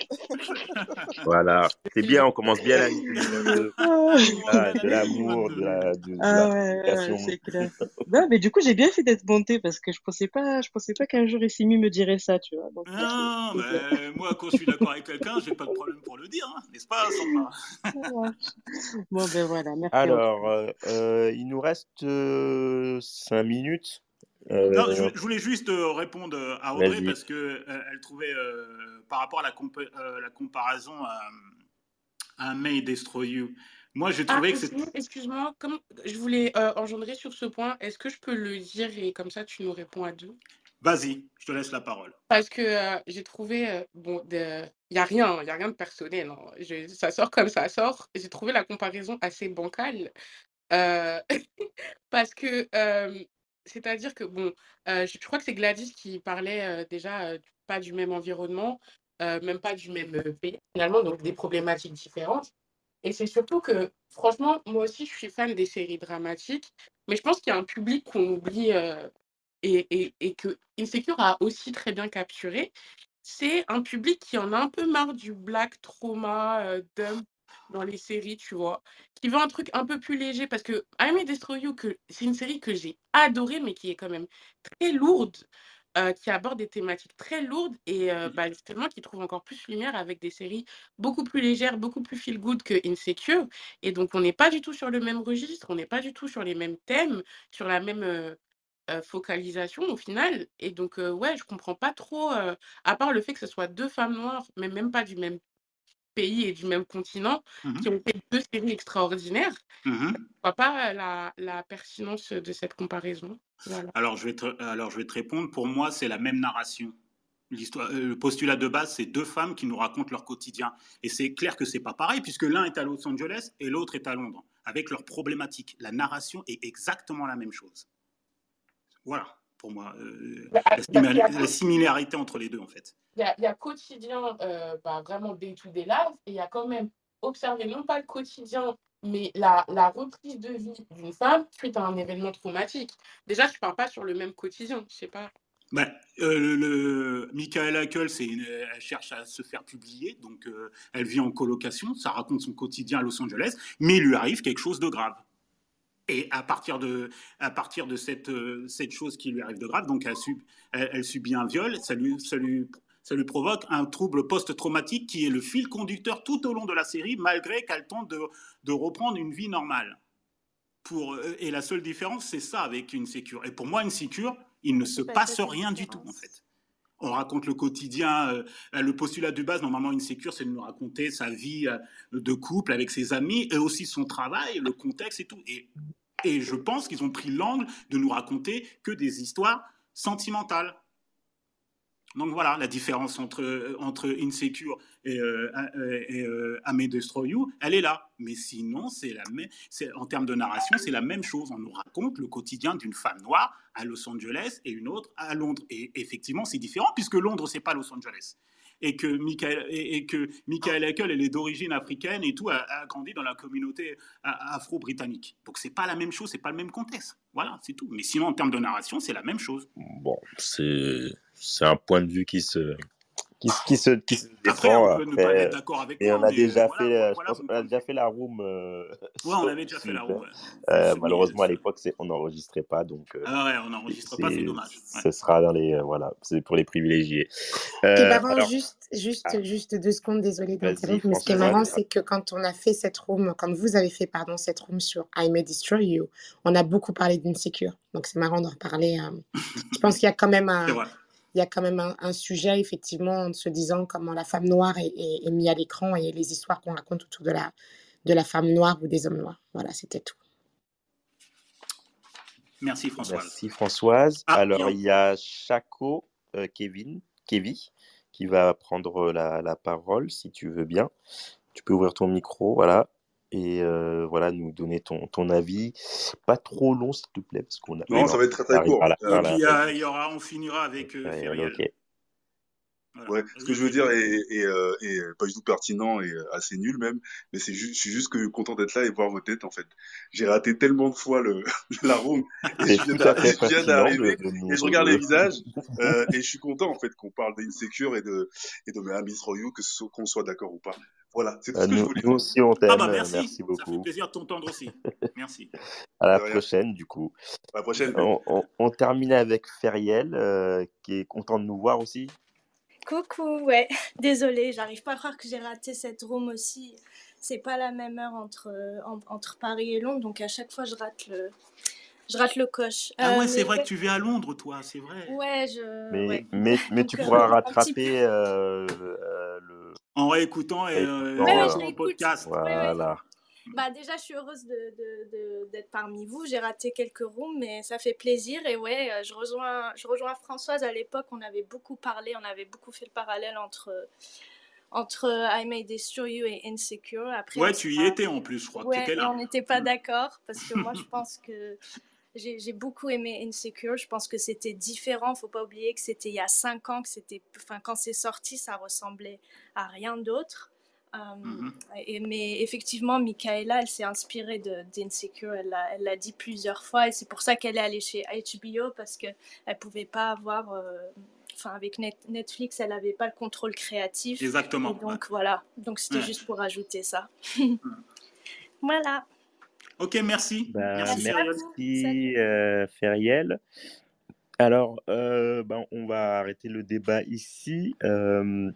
Voilà, c'est bien, on commence bien la nuit. [laughs] Ah, de l'amour, de la, de, ah, ouais, ouais, c'est clair. non, mais du coup, j'ai bien fait d'être montée parce que je pensais pas, je pensais pas qu'un jour Essimi me dirait ça, tu vois. Donc, non, mais moi, quand je suis d'accord avec quelqu'un, j'ai pas de problème pour le dire, hein, n'est-ce pas, Sandra? Bon, ben voilà, merci. Alors, euh, euh, il nous reste. Euh, 5 minutes. Euh, non, je, voulais juste euh, répondre euh, à Audrey parce que elle trouvait par rapport à la, la comparaison à, à, May Destroy You. Moi, j'ai trouvé ah, que c'est. Excuse-moi, comme je voulais engendrer sur ce point, est-ce que je peux le dire et comme ça tu nous réponds à deux? Vas-y, je te laisse la parole. Parce que j'ai trouvé, bon, il n'y a rien, il y a rien de personnel. Hein. Je, ça sort comme ça sort. J'ai trouvé la comparaison assez bancale. Euh, [laughs] parce que, c'est-à-dire que bon, je crois que c'est Gladys qui parlait, déjà, pas du même environnement, même pas du même, pays finalement, donc des problématiques différentes et c'est surtout que, franchement, moi aussi, je suis fan des séries dramatiques, mais je pense qu'il y a un public qu'on oublie, et et que Insecure a aussi très bien capturé. C'est un public qui en a un peu marre du black trauma, dump dans les séries, tu vois, qui veut un truc un peu plus léger parce que I May Destroy You, que c'est une série que j'ai adorée, mais qui est quand même très lourde, euh, qui aborde des thématiques très lourdes et euh, bah, justement qui trouve encore plus lumière avec des séries beaucoup plus légères, beaucoup plus feel good que Insecure. Et donc, on n'est pas du tout sur le même registre, on n'est pas du tout sur les mêmes thèmes, sur la même. Euh, focalisation au final et donc ouais je comprends pas trop à part le fait que ce soit deux femmes noires mais même pas du même pays et du même continent mmh qui ont fait deux séries extraordinaires. Mmh Je ne vois pas la, la, pertinence de cette comparaison? Voilà. Alors, je vais te, alors, je vais te répondre. Pour moi, c'est la même narration. L'histoire, euh, le postulat de base, c'est deux femmes qui nous racontent leur quotidien. Et c'est clair que c'est pas pareil, puisque l'un est à Los Angeles et l'autre est à Londres, avec leurs problématiques. La narration est exactement la même chose. Voilà, pour moi, euh, bah, la, la, similarité entre les deux, en fait il y, a, quotidien, euh, bah, vraiment day-to-day life, et il y a quand même observé non pas le quotidien, mais la, la reprise de vie d'une femme suite à un événement traumatique. Déjà, je ne parle pas sur le même quotidien, je sais pas. Ben, euh, le, Michaela Kull, elle cherche à se faire publier, donc euh, elle vit en colocation, ça raconte son quotidien à Los Angeles, mais il lui arrive quelque chose de grave. Et à partir de, à partir de cette, euh, cette chose qui lui arrive de grave, donc elle, sub, elle, elle subit un viol, ça lui, ça lui ça lui provoque un trouble post-traumatique qui est le fil conducteur tout au long de la série, malgré qu'elle tente de, reprendre une vie normale. Pour, euh, et la seule différence, c'est ça avec une sécure. Et pour moi, une sécure, il ne se passe rien du tout, en fait. On raconte le quotidien, euh, le postulat de base, normalement, une sécure, c'est de nous raconter sa vie euh, de couple avec ses amis, et aussi son travail, le contexte et tout. Et, et je pense qu'ils ont pris l'angle de nous raconter que des histoires sentimentales Donc voilà, la différence entre, entre Insecure et, euh, et euh, You, elle est là. Mais sinon, c'est la même, en termes de narration, c'est la même chose. On nous raconte le quotidien d'une femme noire à Los Angeles et une autre à Londres. Et effectivement, c'est différent puisque Londres, c'est pas Los Angeles et que Michael, et, que elle est d'origine africaine et tout, a, grandi dans la communauté afro-britannique. Donc c'est pas la même chose, c'est pas le même contexte. Voilà, c'est tout. Mais sinon, en termes de narration, c'est la même chose. Bon, c'est un point de vue qui se, qui, se, qui se défend. Après, on peut ne pas être d'accord avec et on a déjà fait, je pense qu'on a déjà fait la room. Euh, ouais, on avait déjà fait la room. Euh, malheureusement, à l'époque, on n'enregistrait pas, donc. Euh, ah ouais, on n'enregistre pas, c'est dommage. Ce sera dans les, voilà, c'est pour les privilégiés. et alors, juste, juste, ah. juste deux secondes, désolé d'interrompre, mais ce qui est marrant, c'est que quand on a fait cette room, comme vous avez fait, pardon, cette room sur I May Destroy You, on a beaucoup parlé d'Insecure. Donc c'est marrant d'en reparler. je pense qu'il y a quand même un il y a quand même un, sujet, effectivement, en se disant comment la femme noire est, est, mise à l'écran et les histoires qu'on raconte autour de la, de la femme noire ou des hommes noirs. Voilà, c'était tout. Merci Françoise. Merci Françoise. Ah, Alors, il y a Chaco, euh, Kevin, Kevin, qui va prendre la, la, parole, si tu veux bien. Tu peux ouvrir ton micro, voilà et euh, voilà, nous donner ton, ton avis. Pas trop long, s'il te plaît, parce qu'on a. Non, ça va être très très court. Euh, il y aura, on finira avec euh, Ouais, ce que je veux dire est, est, est, pas du tout pertinent et assez nul même, mais c'est juste, je suis juste que content d'être là et voir vos têtes en fait. J'ai raté tellement de fois le, [laughs] la room [laughs] et je viens d'arriver et je regarde les visages [laughs] euh, et je suis content en fait qu'on parle d'insécure et de et de Miss Royou, que qu'on soit d'accord ou pas. Voilà, c'est tout ce que nous, je voulais nous aussi, on t'aime. Ah bah merci, merci beaucoup. Ça fait plaisir de t'entendre aussi. [laughs] Merci. à la prochaine, du coup. À la prochaine. On, on, on termine avec Feriel, euh, qui est content de nous voir aussi. Coucou, ouais. [laughs] Désolée, j'arrive pas à croire que j'ai raté cette room aussi. C'est pas la même heure entre, entre Paris et Londres, donc à chaque fois je rate le, je rate le coche. Ah ouais, euh, c'est vrai que tu vis à Londres, toi, c'est vrai. Ouais, je. Mais, mais, mais tu pourras rattraper euh, euh, le. En réécoutant et, en podcast. Voilà. Bah déjà, je suis heureuse d'être de, de, parmi vous. J'ai raté quelques rooms, mais ça fait plaisir. Et ouais, je rejoins, je rejoins Françoise. À l'époque, on avait beaucoup parlé, on avait beaucoup fait le parallèle entre entre I May Destroy You et Insecure. Après, ouais, tu y étais en plus, je crois. Ouais, étais là. on n'était pas d'accord parce que moi, je pense que j'ai beaucoup aimé Insecure. Je pense que c'était différent. Faut pas oublier que c'était il y a cinq ans, que c'était, enfin, quand c'est sorti, ça ressemblait à rien d'autre. Euh, mm-hmm. mais effectivement, Michaela, elle s'est inspirée d'Insecure. Elle l'a dit plusieurs fois et c'est pour ça qu'elle est allée chez HBO parce qu'elle ne pouvait pas avoir. Euh, enfin, avec Netflix, elle n'avait pas le contrôle créatif. Exactement. donc voilà. Donc c'était juste pour ajouter ça. [laughs] voilà. Ok, merci. Bah, merci, merci euh, Feriel. Alors, euh, ben, on va arrêter le débat ici. Euh,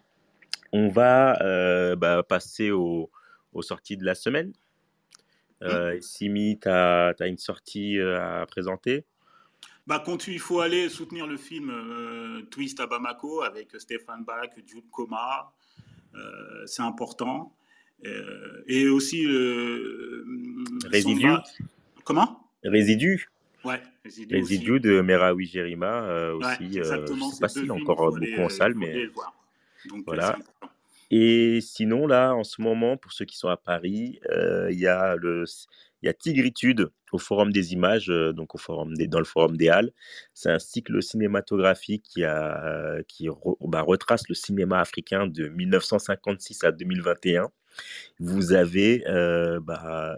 on va bah, passer aux sorties de la semaine. Euh, Simi, tu as, as, une sortie à présenter? Bah, il faut aller soutenir le film Twist à Bamako avec Stéphane Bach, Jude Coma, c'est important. Euh, et aussi le. Euh, Résidu. Comment? Résidu. Ouais, Résidu, Résidu de Merawi Jerima euh, aussi. Euh, je sais pas s'il est encore beaucoup en salle, mais. Donc, voilà. Et sinon, là, en ce moment, pour ceux qui sont à Paris, il y a le il y a Tigritude au Forum des Images, donc au forum des, dans le Forum des Halles. C'est un cycle cinématographique qui, a, qui bah, retrace le cinéma africain de 1956 à 2021 vous avez euh, bah,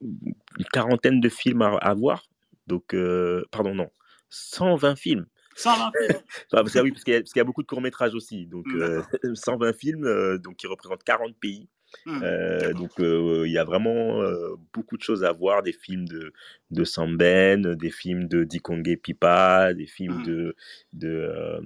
une quarantaine de films à, voir. Donc, euh, pardon, non, 120 films. 120 films. parce, qu'il y, a beaucoup de courts-métrages aussi. Donc, 120 [laughs] films donc, qui représentent 40 pays. Mmh, euh, donc il y a vraiment beaucoup de choses à voir, des films de, de Samben, des films de Dikonge Pipa, des films mmh. de, de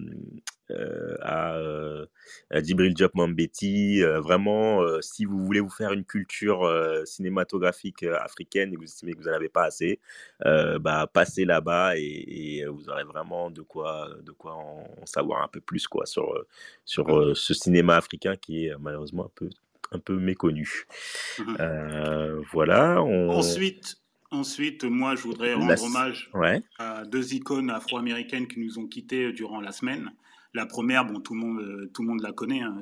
euh, à, euh, à Djibril Diop Mambeti. Euh, vraiment, si vous voulez vous faire une culture cinématographique africaine et que vous estimez que vous n'en avez pas assez, bah, passez là-bas et, vous aurez vraiment de quoi, de quoi en, savoir un peu plus quoi, sur, sur ce cinéma africain qui est malheureusement un peu, un peu méconnu. Mmh voilà. Ensuite, Ensuite, moi, je voudrais rendre hommage à deux icônes afro-américaines qui nous ont quittés durant la semaine. La première, bon, tout le monde, tout le monde la connaît. Hein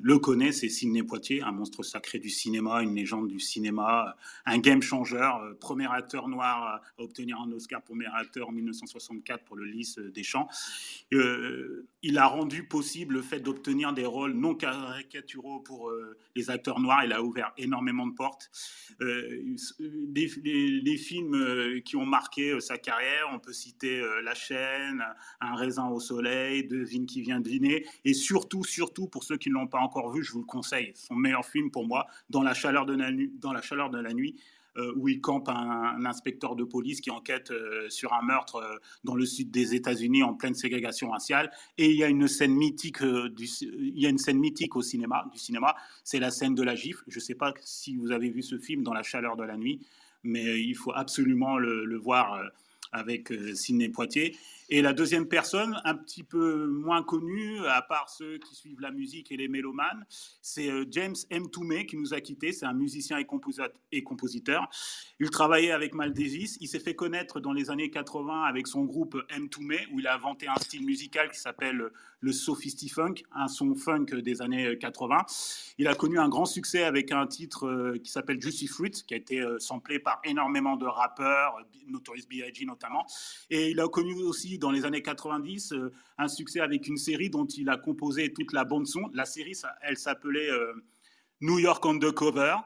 le connaît, c'est Sidney Poitier, un monstre sacré du cinéma, une légende du cinéma, un game changer, euh, premier acteur noir à obtenir un Oscar pour meilleur acteur en 1964 pour le Lys des Champs. Euh, il a rendu possible le fait d'obtenir des rôles non caricaturaux pour euh, les acteurs noirs. Il a ouvert énormément de portes. les, films qui ont marqué sa carrière, on peut citer La chaîne, Un raisin au soleil, Devine qui vient dîner, et surtout, surtout pour ceux qui ne l'ont pas encore vu, je vous le conseille. Son meilleur film pour moi, Dans la chaleur de la, nuit, dans la, chaleur de la nuit, euh, où il campe un, inspecteur de police qui enquête euh, sur un meurtre euh, dans le sud des États-Unis en pleine ségrégation raciale. Et il y a une scène mythique, du, il y a une scène mythique au cinéma, du cinéma, c'est la scène de la gifle. Je ne sais pas si vous avez vu ce film, Dans la chaleur de la nuit, mais il faut absolument le, voir avec Sidney Poitier. Et la deuxième personne, un petit peu moins connue, à part ceux qui suivent la musique et les mélomanes, c'est euh, James M. Toomey qui nous a quittés. C'est un musicien et compositeur. Il travaillait avec Maldesis. Il s'est fait connaître dans les années 80 avec son groupe M. Toomey, où il a inventé un style musical qui s'appelle le Sophisty Funk, un son funk des années 80. Il a connu un grand succès avec un titre euh, qui s'appelle Juicy Fruit, qui a été euh, samplé par énormément de rappeurs, Notorious B.I.G. notamment. Et il a connu aussi dans les années 90 euh, un succès avec une série dont il a composé toute la bande son. La série, elle s'appelait euh, New York Undercover,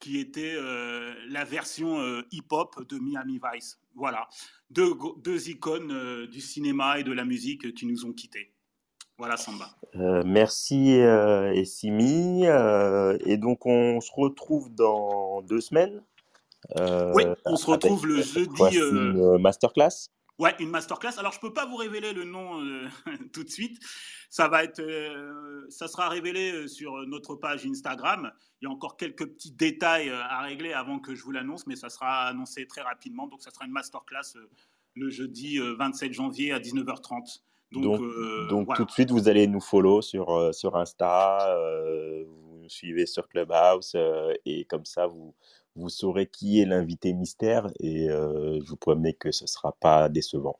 qui était euh, la version hip-hop de Miami Vice. Voilà, deux, deux icônes du cinéma et de la musique qui nous ont quittés. Voilà, Samba. merci, Essimi. et donc, on se retrouve dans deux semaines. oui, on se retrouve le jeudi. Une masterclass. Ouais, une masterclass. Alors, je peux pas vous révéler le nom euh, [laughs] tout de suite. Ça va être, euh, ça sera révélé euh, sur notre page Instagram. Il y a encore quelques petits détails à régler avant que je vous l'annonce, mais ça sera annoncé très rapidement. Donc, ça sera une masterclass le jeudi 27 janvier à 19h30. Donc, donc, tout de suite, vous allez nous follow sur, sur Insta, vous nous suivez sur Clubhouse, et comme ça, vous, vous saurez qui est l'invité mystère et je vous promets que ce ne sera pas décevant.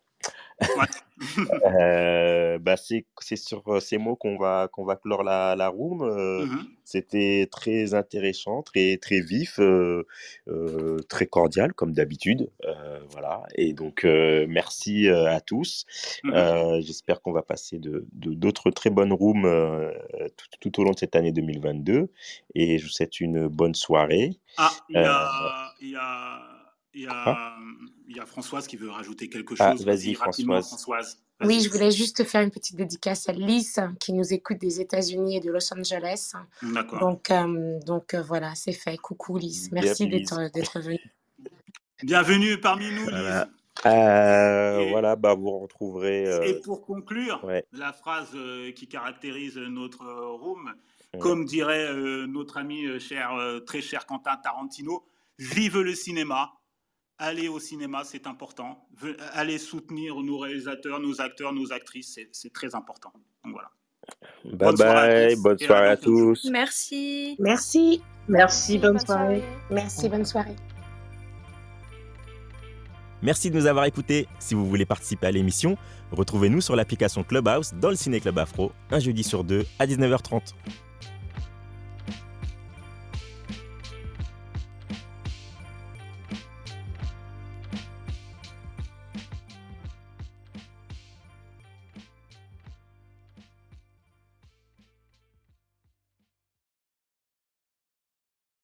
[laughs] [laughs] euh, bah c'est sur ces mots qu'on va, qu'on va clore la, la room. Mmh c'était très intéressant, très, très vif, euh, très cordial comme d'habitude. voilà. Et donc, merci à tous. Mmh j'espère qu'on va passer de, d'autres très bonnes rooms tout, tout, au long de cette année 2022. Et je vous souhaite une bonne soirée. Ah, il y a, il y a il y, a, il y, a, Françoise qui veut rajouter quelque ah, chose. Ah, Vas-y, Françoise. Françoise oui, je voulais juste faire une petite dédicace à Lise qui nous écoute des États-Unis et de Los Angeles. D'accord. Donc, euh, donc euh, voilà, c'est fait. Coucou Lise. Merci d'être venue. Bienvenue parmi nous, Lise. Euh, voilà, bah, vous retrouverez. Et pour conclure, la phrase qui caractérise notre room, comme dirait notre ami cher, très cher Quentin Tarantino, vive le cinéma, allez au cinéma, c'est important. Allez soutenir nos réalisateurs, nos acteurs, nos actrices, c'est très important. Donc voilà. Bye bonne bye, bonne soirée à, tous. Merci. Merci. Merci, bonne, soirée. Merci, bonne soirée. Merci de nous avoir écoutés. Si vous voulez participer à l'émission, retrouvez-nous sur l'application Clubhouse dans le Ciné Club Afro, un jeudi sur deux à 19h30.